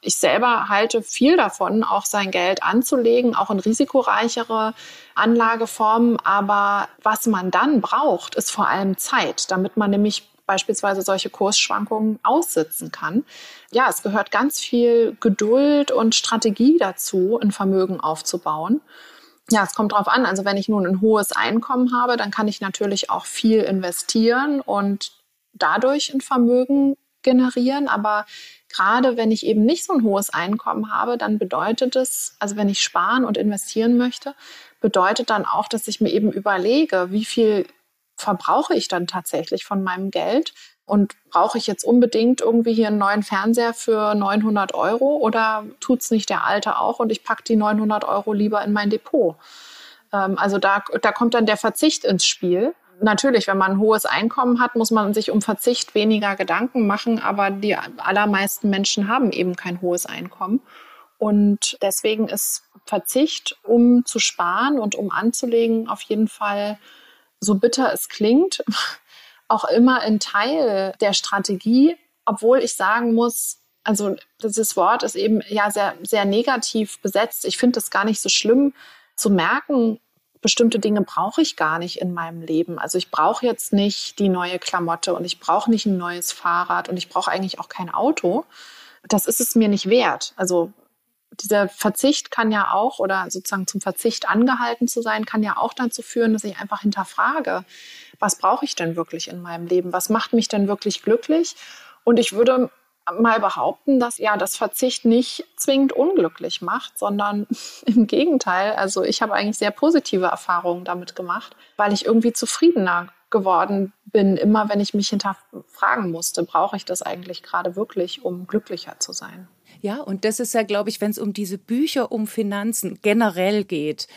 Ich selber halte viel davon, auch sein Geld anzulegen, auch in risikoreichere Anlageformen. Aber was man dann braucht, ist vor allem Zeit, damit man nämlich beispielsweise solche Kursschwankungen aussitzen kann. Ja, es gehört ganz viel Geduld und Strategie dazu, ein Vermögen aufzubauen ja, es kommt drauf an. Also wenn ich nun ein hohes Einkommen habe, dann kann ich natürlich auch viel investieren und dadurch ein Vermögen generieren. Aber gerade wenn ich eben nicht so ein hohes Einkommen habe, dann bedeutet es, also wenn ich sparen und investieren möchte, bedeutet dann auch, dass ich mir eben überlege, wie viel verbrauche ich dann tatsächlich von meinem Geld und brauche ich jetzt unbedingt irgendwie hier einen neuen Fernseher für 900 Euro oder tut's nicht der alte auch und ich pack die 900 Euro lieber in mein Depot? Ähm, also da, da kommt dann der Verzicht ins Spiel. Natürlich, wenn man ein hohes Einkommen hat, muss man sich um Verzicht weniger Gedanken machen, aber die allermeisten Menschen haben eben kein hohes Einkommen. Und deswegen ist Verzicht, um zu sparen und um anzulegen, auf jeden Fall, so bitter es klingt, *laughs* auch immer ein Teil der Strategie, obwohl ich sagen muss, also dieses Wort ist eben ja sehr, sehr negativ besetzt. Ich finde es gar nicht so schlimm zu merken, bestimmte Dinge brauche ich gar nicht in meinem Leben. Also ich brauche jetzt nicht die neue Klamotte und ich brauche nicht ein neues Fahrrad und ich brauche eigentlich auch kein Auto. Das ist es mir nicht wert. Also dieser Verzicht kann ja auch, oder sozusagen zum Verzicht angehalten zu sein, kann ja auch dazu führen, dass ich einfach hinterfrage, was brauche ich denn wirklich in meinem Leben? Was macht mich denn wirklich glücklich? Und ich würde mal behaupten, dass ja das Verzicht nicht zwingend unglücklich macht, sondern *laughs* im Gegenteil. Also ich habe eigentlich sehr positive Erfahrungen damit gemacht, weil ich irgendwie zufriedener geworden bin, immer wenn ich mich hinterfragen musste, brauche ich das eigentlich gerade wirklich, um glücklicher zu sein. Ja, und das ist ja, glaube ich, wenn es um diese Bücher um Finanzen generell geht,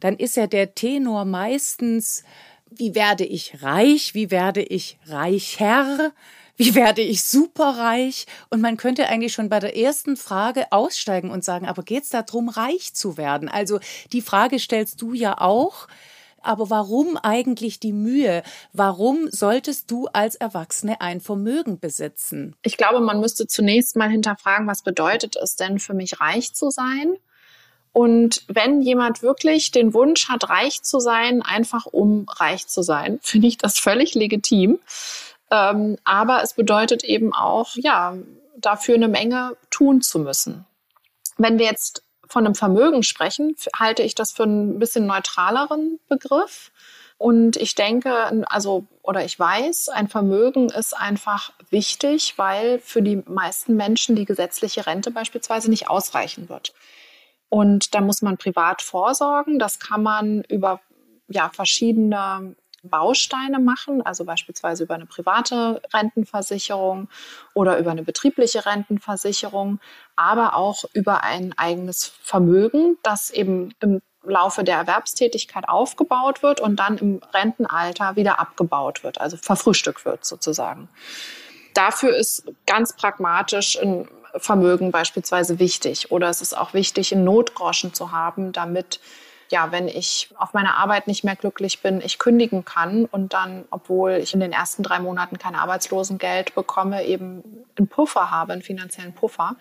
dann ist ja der Tenor meistens, wie werde ich reich, wie werde ich reicher, wie werde ich superreich? Und man könnte eigentlich schon bei der ersten Frage aussteigen und sagen, aber geht es darum, reich zu werden? Also die Frage stellst du ja auch. Aber warum eigentlich die Mühe? Warum solltest du als Erwachsene ein Vermögen besitzen? Ich glaube, man müsste zunächst mal hinterfragen, was bedeutet es denn für mich reich zu sein? Und wenn jemand wirklich den Wunsch hat, reich zu sein, einfach um reich zu sein, *laughs* finde ich das völlig legitim. Ähm, aber es bedeutet eben auch, ja, dafür eine Menge tun zu müssen. Wenn wir jetzt von einem Vermögen sprechen, halte ich das für einen bisschen neutraleren Begriff. Und ich denke, also, oder ich weiß, ein Vermögen ist einfach wichtig, weil für die meisten Menschen die gesetzliche Rente beispielsweise nicht ausreichen wird. Und da muss man privat vorsorgen. Das kann man über ja, verschiedene Bausteine machen, also beispielsweise über eine private Rentenversicherung oder über eine betriebliche Rentenversicherung, aber auch über ein eigenes Vermögen, das eben im Laufe der Erwerbstätigkeit aufgebaut wird und dann im Rentenalter wieder abgebaut wird, also verfrühstückt wird sozusagen. Dafür ist ganz pragmatisch ein Vermögen beispielsweise wichtig oder es ist auch wichtig, einen Notgroschen zu haben, damit ja, wenn ich auf meiner Arbeit nicht mehr glücklich bin, ich kündigen kann und dann, obwohl ich in den ersten drei Monaten kein Arbeitslosengeld bekomme, eben einen Puffer habe, einen finanziellen Puffer,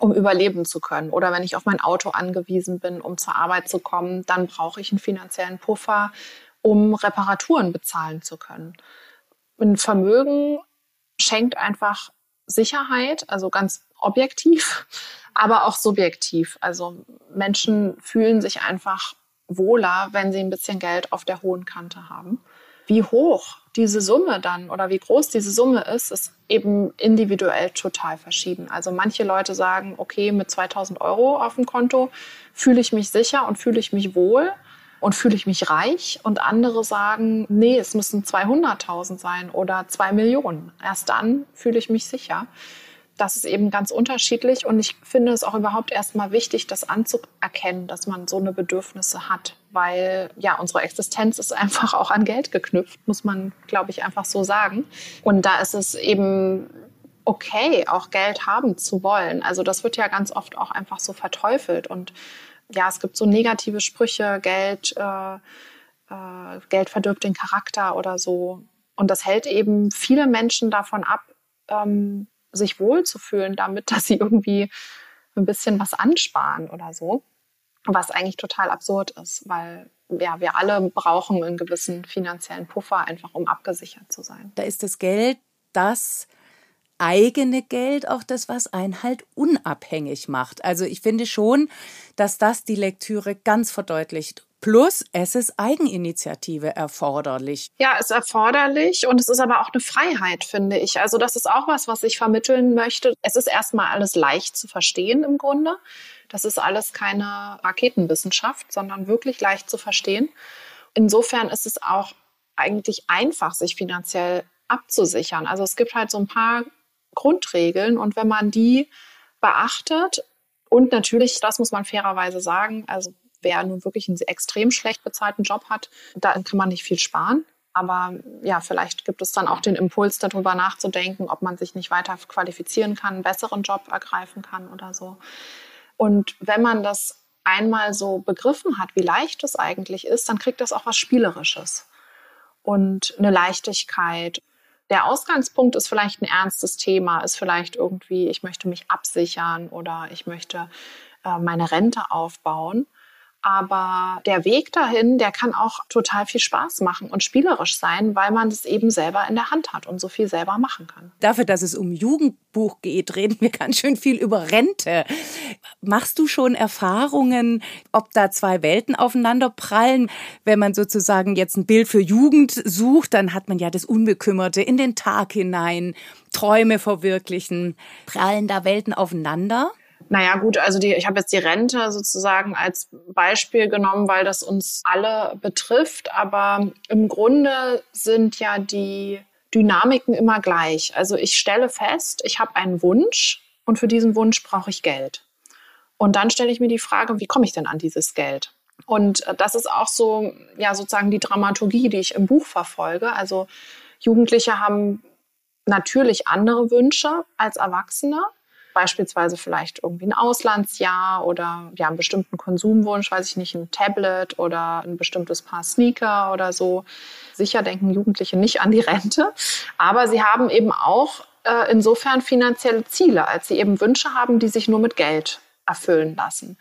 um überleben zu können. Oder wenn ich auf mein Auto angewiesen bin, um zur Arbeit zu kommen, dann brauche ich einen finanziellen Puffer, um Reparaturen bezahlen zu können. Ein Vermögen schenkt einfach Sicherheit, also ganz objektiv aber auch subjektiv. Also Menschen fühlen sich einfach wohler, wenn sie ein bisschen Geld auf der hohen Kante haben. Wie hoch diese Summe dann oder wie groß diese Summe ist, ist eben individuell total verschieden. Also manche Leute sagen, okay, mit 2000 Euro auf dem Konto fühle ich mich sicher und fühle ich mich wohl und fühle ich mich reich. Und andere sagen, nee, es müssen 200.000 sein oder zwei Millionen. Erst dann fühle ich mich sicher das ist eben ganz unterschiedlich und ich finde es auch überhaupt erstmal wichtig, das anzuerkennen, dass man so eine Bedürfnisse hat, weil ja, unsere Existenz ist *laughs* einfach auch an Geld geknüpft, muss man, glaube ich, einfach so sagen. Und da ist es eben okay, auch Geld haben zu wollen. Also das wird ja ganz oft auch einfach so verteufelt und ja, es gibt so negative Sprüche, Geld, äh, äh, Geld verdirbt den Charakter oder so. Und das hält eben viele Menschen davon ab, ähm, sich wohlzufühlen damit, *laughs* dass sie irgendwie ein bisschen was ansparen oder so. Was eigentlich total absurd ist, weil ja, wir alle brauchen einen gewissen finanziellen Puffer, einfach um abgesichert zu sein. Da ist das Geld das eigene Geld auch das, was einen halt unabhängig macht. Also ich finde schon, dass das die Lektüre ganz verdeutlicht. Plus, es ist Eigeninitiative erforderlich. Ja, es ist erforderlich und es ist aber auch eine Freiheit, finde ich. Also das ist auch was, was ich vermitteln möchte. Es ist erstmal alles leicht zu verstehen im Grunde. Das ist alles keine Raketenwissenschaft, sondern wirklich leicht zu verstehen. Insofern ist es auch eigentlich einfach, sich finanziell abzusichern. Also es gibt halt so ein paar Grundregeln und wenn man die beachtet und natürlich, das muss man fairerweise sagen, also wer nun wirklich einen extrem schlecht bezahlten Job hat, da kann man nicht viel sparen. Aber ja, vielleicht gibt es dann auch den Impuls, darüber nachzudenken, ob man sich nicht weiter qualifizieren kann, einen besseren Job ergreifen kann oder so. Und wenn man das einmal so begriffen hat, wie leicht es eigentlich ist, dann kriegt das auch was Spielerisches und eine Leichtigkeit. Der Ausgangspunkt ist vielleicht ein ernstes Thema, ist vielleicht irgendwie, ich möchte mich absichern oder ich möchte äh, meine Rente aufbauen. Aber der Weg dahin, der kann auch total viel Spaß machen und spielerisch sein, weil man es eben selber in der Hand hat und so viel selber machen kann. Dafür, dass es um Jugendbuch geht, reden wir ganz schön viel über Rente. Machst du schon Erfahrungen, ob da zwei Welten aufeinander prallen? Wenn man sozusagen jetzt ein Bild für Jugend sucht, dann hat man ja das Unbekümmerte in den Tag hinein, Träume verwirklichen. Prallen da Welten aufeinander? Naja, gut, also die, ich habe jetzt die Rente sozusagen als Beispiel genommen, weil das uns alle betrifft. Aber im Grunde sind ja die Dynamiken immer gleich. Also ich stelle fest, ich habe einen Wunsch und für diesen Wunsch brauche ich Geld. Und dann stelle ich mir die Frage, wie komme ich denn an dieses Geld? Und äh, das ist auch so, ja, sozusagen die Dramaturgie, die ich im Buch verfolge. Also Jugendliche haben natürlich andere Wünsche als Erwachsene beispielsweise vielleicht irgendwie ein Auslandsjahr oder ja, einen bestimmten Konsumwunsch, weiß ich nicht, ein Tablet oder ein bestimmtes Paar Sneaker oder so. Sicher denken Jugendliche nicht an die Rente, aber sie haben eben auch äh, insofern finanzielle Ziele, als sie eben Wünsche haben, die sich nur mit Geld erfüllen lassen.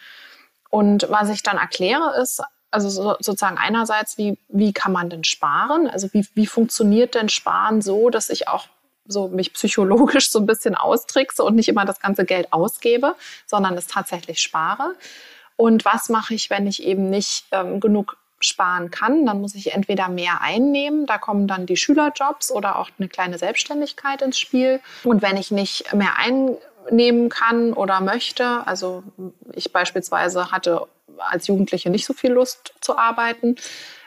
Und was ich dann erkläre ist, also so, sozusagen einerseits, wie, wie kann man denn sparen? Also wie, wie funktioniert denn Sparen so, dass ich auch so mich psychologisch so ein bisschen austrickse und nicht immer das ganze Geld ausgebe, sondern es tatsächlich spare. Und was mache ich, wenn ich eben nicht ähm, genug sparen kann? Dann muss ich entweder mehr einnehmen, da kommen dann die Schülerjobs oder auch eine kleine Selbstständigkeit ins Spiel. Und wenn ich nicht mehr einnehmen kann oder möchte, also ich beispielsweise hatte als Jugendliche nicht so viel Lust zu arbeiten,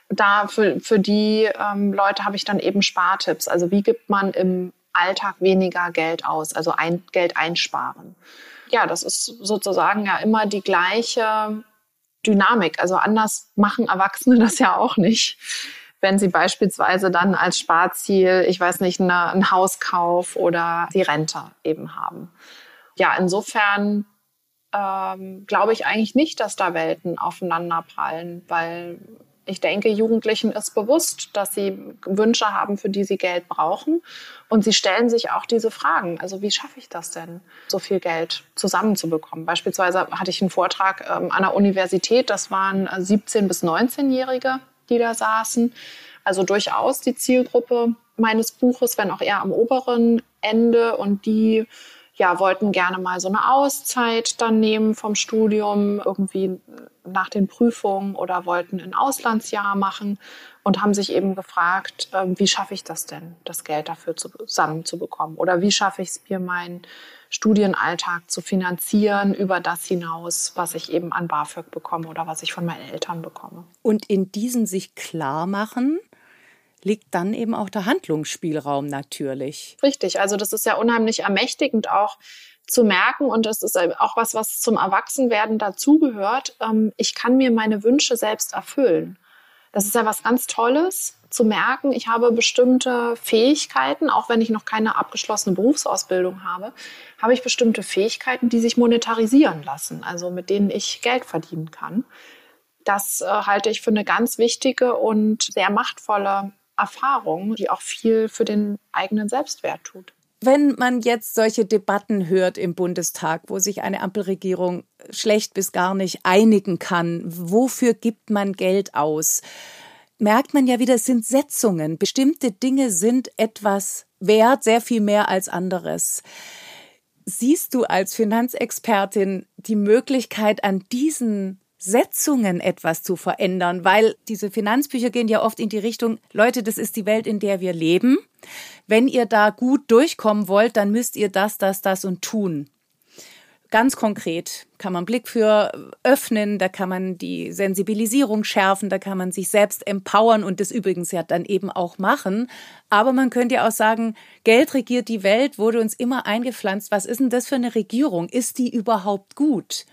da für, für die ähm, Leute habe ich dann eben Spartipps. Also wie gibt man im Alltag weniger Geld aus, also ein, Geld einsparen. Ja, das ist sozusagen ja immer die gleiche Dynamik. Also anders machen Erwachsene *laughs* das ja auch nicht. Wenn sie beispielsweise dann als Sparziel, ich weiß nicht, eine, einen Hauskauf oder die Rente eben haben. Ja, insofern ähm, glaube ich eigentlich nicht, dass da Welten aufeinanderprallen, weil ich denke, Jugendlichen ist bewusst, dass sie Wünsche haben, für die sie Geld brauchen. Und sie stellen sich auch diese Fragen. Also wie schaffe ich das denn, so viel Geld zusammenzubekommen? Beispielsweise hatte ich einen Vortrag ähm, an der Universität. Das waren 17- äh, bis 19-Jährige, die da saßen. Also durchaus die Zielgruppe meines Buches, wenn auch eher am oberen Ende. Und die ja, wollten gerne mal so eine Auszeit dann nehmen vom Studium, irgendwie nach den Prüfungen oder wollten ein Auslandsjahr machen und haben sich eben gefragt, äh, wie schaffe ich das denn, das Geld dafür zusammenzubekommen? Oder wie schaffe ich es mir, meinen Studienalltag zu finanzieren über das hinaus, was ich eben an BAföG bekomme oder was ich von meinen Eltern bekomme? Und in diesem sich klar machen, liegt dann eben auch der Handlungsspielraum natürlich. Richtig, also das ist ja unheimlich ermächtigend auch zu merken und das ist auch was, was zum Erwachsenwerden dazugehört. Ähm, ich kann mir meine Wünsche selbst erfüllen. Das ist ja was ganz Tolles, zu merken, ich habe bestimmte Fähigkeiten, auch wenn ich noch keine abgeschlossene Berufsausbildung habe, habe ich bestimmte Fähigkeiten, die sich monetarisieren lassen, also mit denen ich Geld verdienen kann. Das äh, halte ich für eine ganz wichtige und sehr machtvolle Erfahrung, die auch viel für den eigenen Selbstwert tut. Wenn man jetzt solche Debatten hört im Bundestag, wo sich eine Ampelregierung schlecht bis gar nicht einigen kann, wofür gibt man Geld aus? Merkt man ja wieder, es sind Setzungen. Bestimmte Dinge sind etwas wert, sehr viel mehr als anderes. Siehst du als Finanzexpertin die Möglichkeit, an diesen Setzungen etwas zu verändern, weil diese Finanzbücher gehen ja oft in die Richtung, Leute, das ist die Welt, in der wir leben. Wenn ihr da gut durchkommen wollt, dann müsst ihr das, das, das und tun. Ganz konkret kann man Blick für öffnen, da kann man die Sensibilisierung schärfen, da kann man sich selbst empowern und das übrigens ja dann eben auch machen. Aber man könnte ja auch sagen, Geld regiert die Welt, wurde uns immer eingepflanzt. Was ist denn das für eine Regierung? Ist die überhaupt gut?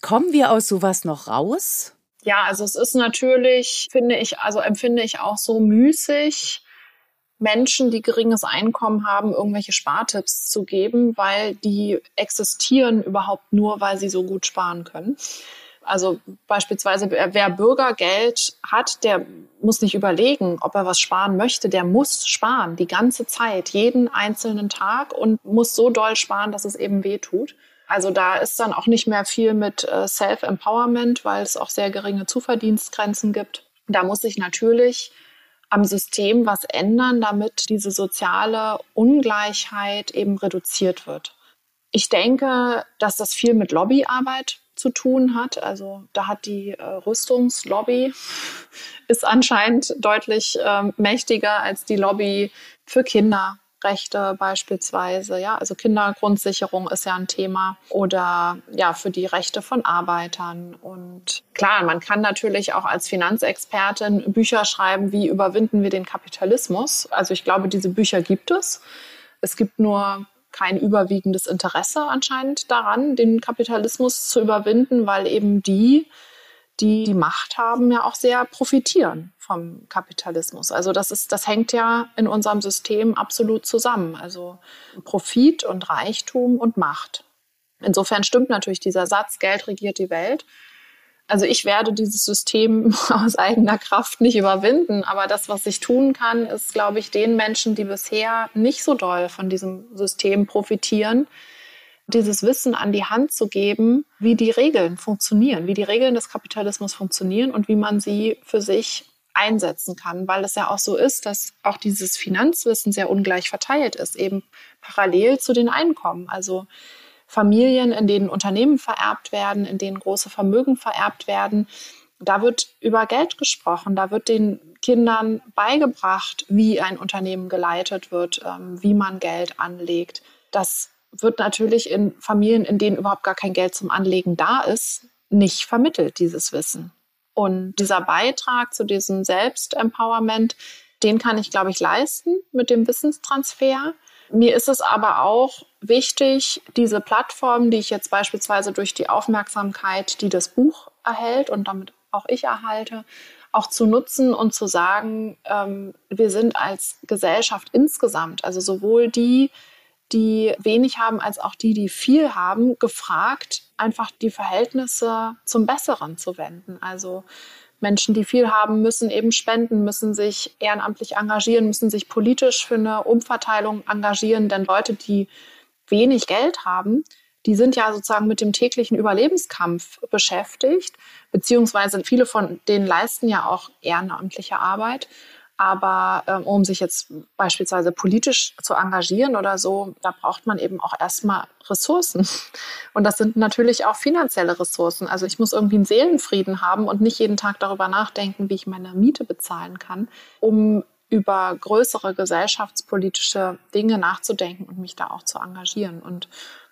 Kommen wir aus sowas noch raus? Ja, also es ist natürlich, finde ich, also empfinde ich auch so müßig, Menschen, die geringes Einkommen haben, irgendwelche Spartipps zu geben, weil die existieren überhaupt nur, weil sie so gut sparen können. Also beispielsweise, wer Bürgergeld hat, der muss nicht überlegen, ob er was sparen möchte. Der muss sparen, die ganze Zeit, jeden einzelnen Tag und muss so doll sparen, dass es eben weh tut. Also da ist dann auch nicht mehr viel mit äh, Self-Empowerment, weil es auch sehr geringe Zuverdienstgrenzen gibt. Da muss sich natürlich am System was ändern, damit diese soziale Ungleichheit eben reduziert wird. Ich denke, dass das viel mit Lobbyarbeit zu tun hat. Also da hat die äh, Rüstungslobby ist anscheinend deutlich äh, mächtiger als die Lobby für Kinder Rechte beispielsweise, ja, also Kindergrundsicherung ist ja ein Thema oder ja, für die Rechte von Arbeitern. Und klar, man kann natürlich auch als Finanzexpertin Bücher schreiben, wie überwinden wir den Kapitalismus. Also ich glaube, diese Bücher gibt es. Es gibt nur kein überwiegendes Interesse anscheinend daran, den Kapitalismus zu überwinden, weil eben die, die die Macht haben, ja auch sehr profitieren vom Kapitalismus. Also das ist, das hängt ja in unserem System absolut zusammen. Also Profit und Reichtum und Macht. Insofern stimmt natürlich dieser Satz, Geld regiert die Welt. Also ich werde dieses System *laughs* aus eigener Kraft nicht überwinden, aber das, was ich tun kann, ist, glaube ich, den Menschen, die bisher nicht so doll von diesem System profitieren, dieses Wissen an die Hand zu geben, wie die Regeln funktionieren, wie die Regeln des Kapitalismus funktionieren und wie man sie für sich einsetzen kann, weil es ja auch so ist, dass auch dieses Finanzwissen sehr ungleich verteilt ist, eben parallel zu den Einkommen. Also Familien, in denen Unternehmen vererbt werden, in denen große Vermögen vererbt werden, da wird über Geld gesprochen, da wird den Kindern beigebracht, wie ein Unternehmen geleitet wird, ähm, wie man Geld anlegt. Das wird natürlich in Familien, in denen überhaupt gar kein Geld zum Anlegen da ist, nicht vermittelt, dieses Wissen. Und dieser Beitrag zu diesem Selbstempowerment, den kann ich, glaube ich, leisten mit dem Wissenstransfer. Mir ist es aber auch wichtig, diese Plattform, die ich jetzt beispielsweise durch die Aufmerksamkeit, die das Buch erhält und damit auch ich erhalte, auch zu nutzen und zu sagen, ähm, wir sind als Gesellschaft insgesamt, also sowohl die, die wenig haben, als auch die, die viel haben, gefragt, einfach die Verhältnisse zum Besseren zu wenden. Also Menschen, die viel haben, müssen eben spenden, müssen sich ehrenamtlich engagieren, müssen sich politisch für eine Umverteilung engagieren, denn Leute, die wenig Geld haben, die sind ja sozusagen mit dem täglichen Überlebenskampf beschäftigt, beziehungsweise viele von denen leisten ja auch ehrenamtliche Arbeit. Aber ähm, um sich jetzt beispielsweise politisch zu engagieren oder so, da braucht man eben auch erstmal Ressourcen. Und das sind natürlich auch finanzielle Ressourcen. Also ich muss irgendwie einen Seelenfrieden haben und nicht jeden Tag darüber nachdenken, wie ich meine Miete bezahlen kann, um über größere gesellschaftspolitische Dinge nachzudenken und mich da auch zu engagieren. Und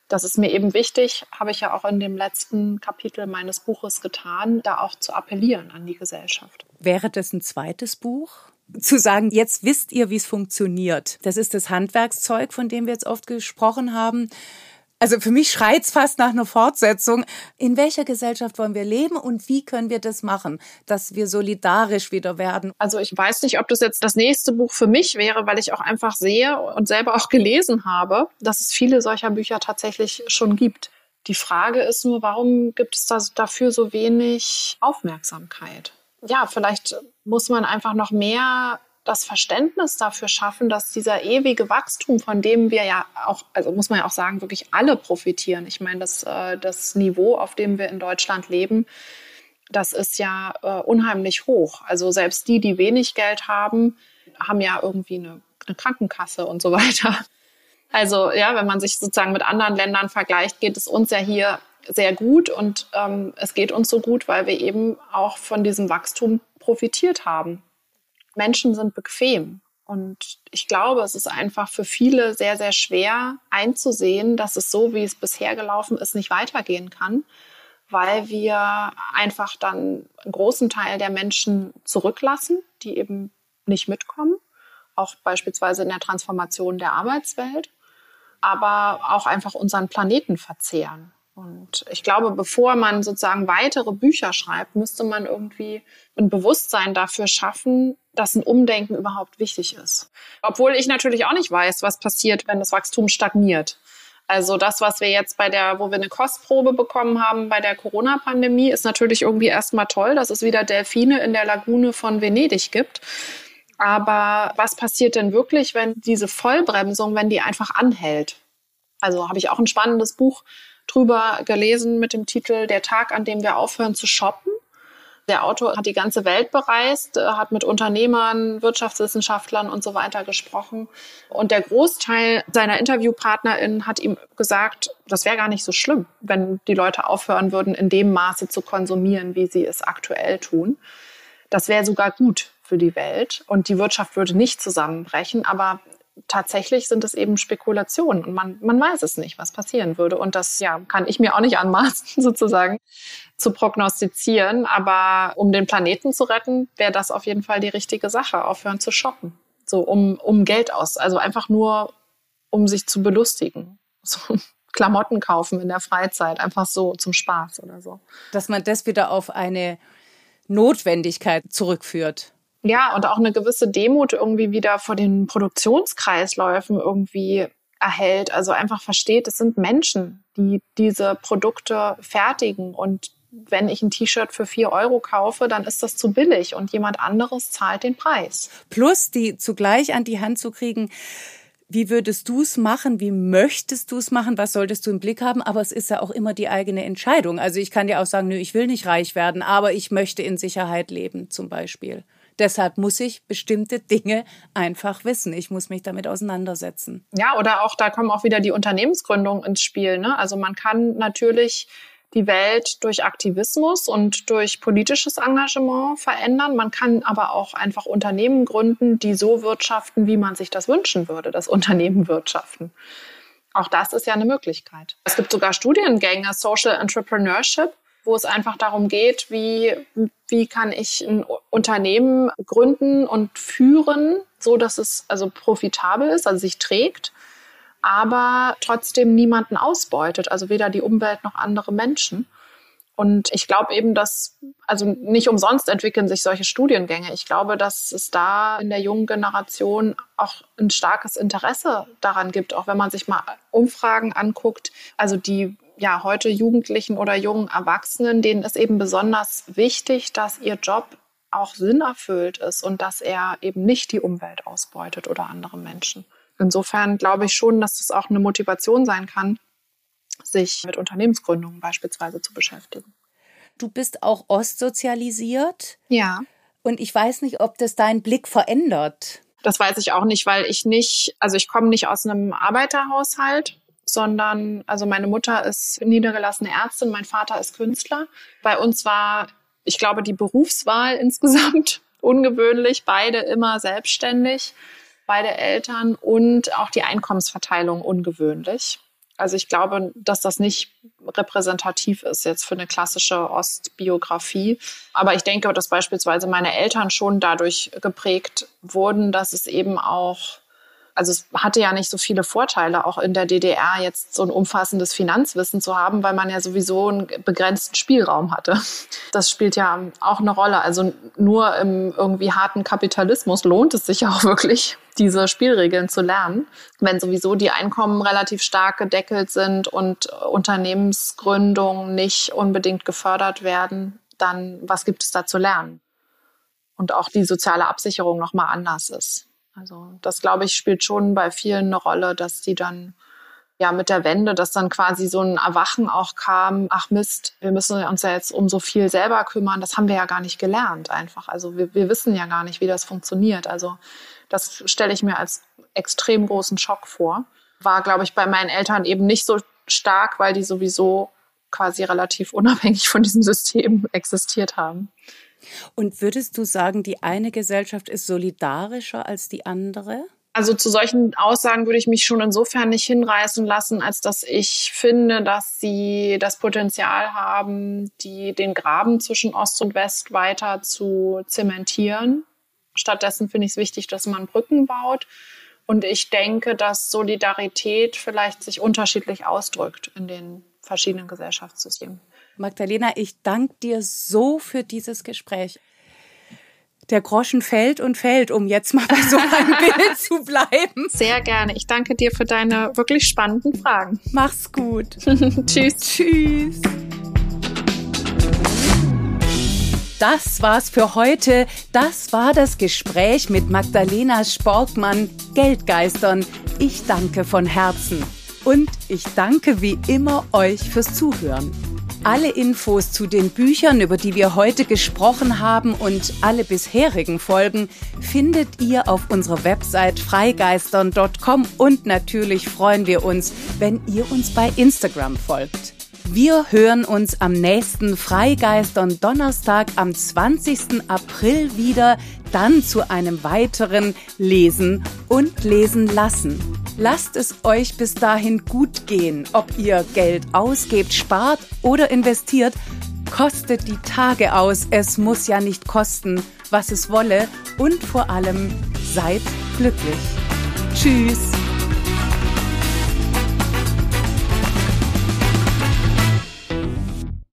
das ist mir eben wichtig, habe ich ja auch in dem letzten Kapitel meines Buches getan, da auch zu appellieren an die Gesellschaft. Wäre das ein zweites Buch? Zu sagen, jetzt wisst ihr, wie es funktioniert. Das ist das Handwerkszeug, von dem wir jetzt oft gesprochen haben. Also für mich schreit's fast nach einer Fortsetzung. In welcher Gesellschaft wollen wir leben und wie können wir das machen, dass wir solidarisch wieder werden? Also ich weiß nicht, ob das jetzt das nächste Buch für mich wäre, weil ich auch einfach sehe und selber auch gelesen habe, dass es viele solcher Bücher tatsächlich schon gibt. Die Frage ist nur, warum gibt es da dafür so wenig Aufmerksamkeit? Ja, vielleicht muss man einfach noch mehr das Verständnis dafür schaffen, dass dieser ewige Wachstum, von dem wir ja auch, also muss man ja auch sagen, wirklich alle profitieren. Ich meine, das, äh, das Niveau, auf dem wir in Deutschland leben, das ist ja äh, unheimlich hoch. Also selbst die, die wenig Geld haben, haben ja irgendwie eine, eine Krankenkasse und so *laughs* weiter. Also ja, wenn man sich sozusagen mit anderen Ländern vergleicht, geht es uns ja hier sehr gut und ähm, es geht uns so gut, weil wir eben auch von diesem Wachstum profitiert haben. Menschen sind bequem. Und ich glaube, es ist einfach für viele sehr, sehr schwer einzusehen, dass es so, wie es bisher gelaufen ist, nicht weitergehen kann, weil wir einfach dann einen großen Teil der Menschen zurücklassen, die eben nicht mitkommen, auch beispielsweise in der Transformation der Arbeitswelt, aber auch einfach unseren Planeten verzehren. Und ich glaube, bevor man sozusagen weitere Bücher schreibt, müsste man irgendwie ein Bewusstsein dafür schaffen, dass ein Umdenken überhaupt wichtig ist. Obwohl ich natürlich auch nicht weiß, was passiert, wenn das Wachstum stagniert. Also das, was wir jetzt bei der, wo wir eine Kostprobe bekommen haben bei der Corona-Pandemie, ist natürlich irgendwie erstmal toll, dass es wieder Delfine in der Lagune von Venedig gibt. Aber was passiert denn wirklich, wenn diese Vollbremsung, wenn die einfach anhält? Also habe ich auch ein spannendes Buch drüber gelesen mit dem Titel Der Tag, an dem wir aufhören zu shoppen. Der Autor hat die ganze Welt bereist, hat mit Unternehmern, Wirtschaftswissenschaftlern und so weiter gesprochen. Und der Großteil seiner InterviewpartnerInnen hat ihm gesagt, das wäre gar nicht so schlimm, wenn die Leute aufhören würden, in dem Maße zu konsumieren, wie sie es aktuell tun. Das wäre sogar gut für die Welt und die Wirtschaft würde nicht zusammenbrechen. Aber tatsächlich sind es eben Spekulationen und man, man weiß es nicht, was passieren würde. Und das ja, kann ich mir auch nicht anmaßen, *laughs* sozusagen zu prognostizieren. Aber um den Planeten zu retten, wäre das auf jeden Fall die richtige Sache, aufhören zu shoppen. So um, um Geld aus. Also einfach nur, um sich zu belustigen. *laughs* So. Klamotten kaufen in der Freizeit, einfach so zum Spaß oder so. Dass man das wieder auf eine Notwendigkeit zurückführt. Ja, und auch eine gewisse Demut irgendwie wieder vor den Produktionskreisläufen irgendwie erhält. Also einfach versteht, es sind Menschen, die diese Produkte fertigen. Und wenn ich ein T-Shirt für vier Euro kaufe, dann ist das zu billig und jemand anderes zahlt den Preis. Plus die zugleich an die Hand zu kriegen, wie würdest du es machen? Wie möchtest du es machen? Was solltest du im Blick haben? Aber es ist ja auch immer die eigene Entscheidung. Also ich kann dir auch sagen, nö, ich will nicht reich werden, aber ich möchte in Sicherheit leben, zum Beispiel Deshalb muss ich bestimmte Dinge einfach wissen. Ich muss mich damit auseinandersetzen. Ja, oder auch da kommen auch wieder die Unternehmensgründungen ins Spiel. Ne? Also man kann natürlich die Welt durch Aktivismus und durch politisches Engagement verändern. Man kann aber auch einfach Unternehmen gründen, die so wirtschaften, wie man sich das wünschen würde, dass Unternehmen wirtschaften. Auch das ist ja eine Möglichkeit. Es gibt sogar Studiengänge, Social Entrepreneurship, wo es einfach darum geht, wie, wie kann ich ein Unternehmen gründen und führen, so dass es also profitabel ist, also sich trägt aber trotzdem niemanden ausbeutet, also weder die Umwelt noch andere Menschen. Und ich glaube eben, dass, also nicht umsonst entwickeln sich solche Studiengänge. Ich glaube, dass es da in der jungen Generation auch ein starkes Interesse daran gibt, auch wenn man sich mal Umfragen anguckt. Also die ja heute Jugendlichen oder jungen Erwachsenen, denen ist eben besonders wichtig, dass ihr Job auch sinnerfüllt ist und dass er eben nicht die Umwelt ausbeutet oder andere Menschen. Insofern glaube ich schon, dass das auch eine Motivation sein kann, sich mit Unternehmensgründungen beispielsweise zu beschäftigen. Du bist auch ostsozialisiert. Ja. Und ich weiß nicht, ob das deinen Blick verändert. Das weiß ich auch nicht, weil ich nicht, also ich komme nicht aus einem Arbeiterhaushalt, sondern, also meine Mutter ist niedergelassene Ärztin, mein Vater ist Künstler. Bei uns war, ich glaube, die Berufswahl *laughs* insgesamt ungewöhnlich, beide immer selbstständig beide Eltern und auch die Einkommensverteilung ungewöhnlich. Also ich glaube, dass das nicht repräsentativ ist jetzt für eine klassische Ostbiografie. Aber ich denke, dass beispielsweise meine Eltern schon dadurch geprägt wurden, dass es eben auch also es hatte ja nicht so viele Vorteile, auch in der DDR jetzt so ein umfassendes Finanzwissen zu haben, weil man ja sowieso einen begrenzten Spielraum hatte. Das spielt ja auch eine Rolle. Also nur im irgendwie harten Kapitalismus lohnt es sich auch wirklich, diese Spielregeln zu lernen, wenn sowieso die Einkommen relativ stark gedeckelt sind und Unternehmensgründungen nicht unbedingt gefördert werden, dann was gibt es da zu lernen? Und auch die soziale Absicherung nochmal anders ist. Also das, glaube ich, spielt schon bei vielen eine Rolle, dass die dann ja mit der Wende, dass dann quasi so ein Erwachen auch kam, ach Mist, wir müssen uns ja jetzt um so viel selber kümmern, das haben wir ja gar nicht gelernt einfach. Also wir, wir wissen ja gar nicht, wie das funktioniert. Also das stelle ich mir als extrem großen Schock vor. War, glaube ich, bei meinen Eltern eben nicht so stark, weil die sowieso quasi relativ unabhängig von diesem System existiert haben. Und würdest du sagen, die eine Gesellschaft ist solidarischer als die andere? Also zu solchen Aussagen würde ich mich schon insofern nicht hinreißen lassen, als dass ich finde, dass sie das Potenzial haben, die, den Graben zwischen Ost und West weiter zu zementieren. Stattdessen finde ich es wichtig, dass man Brücken baut. Und ich denke, dass Solidarität vielleicht sich unterschiedlich ausdrückt in den verschiedenen Gesellschaftssystemen. Magdalena, ich danke dir so für dieses Gespräch. Der Groschen fällt und fällt, um jetzt mal bei so einem *laughs* Bild zu bleiben. Sehr gerne. Ich danke dir für deine wirklich spannenden Fragen. Mach's gut. *laughs* Tschüss. Tschüss. Das war's für heute. Das war das Gespräch mit Magdalena Sportmann, Geldgeistern. Ich danke von Herzen. Und ich danke wie immer euch fürs Zuhören. Alle Infos zu den Büchern, über die wir heute gesprochen haben und alle bisherigen Folgen findet ihr auf unserer Website freigeistern.com und natürlich freuen wir uns, wenn ihr uns bei Instagram folgt. Wir hören uns am nächsten Freigeistern Donnerstag am 20. April wieder, dann zu einem weiteren Lesen und Lesen lassen. Lasst es euch bis dahin gut gehen, ob ihr Geld ausgebt, spart oder investiert. Kostet die Tage aus, es muss ja nicht kosten, was es wolle und vor allem seid glücklich. Tschüss.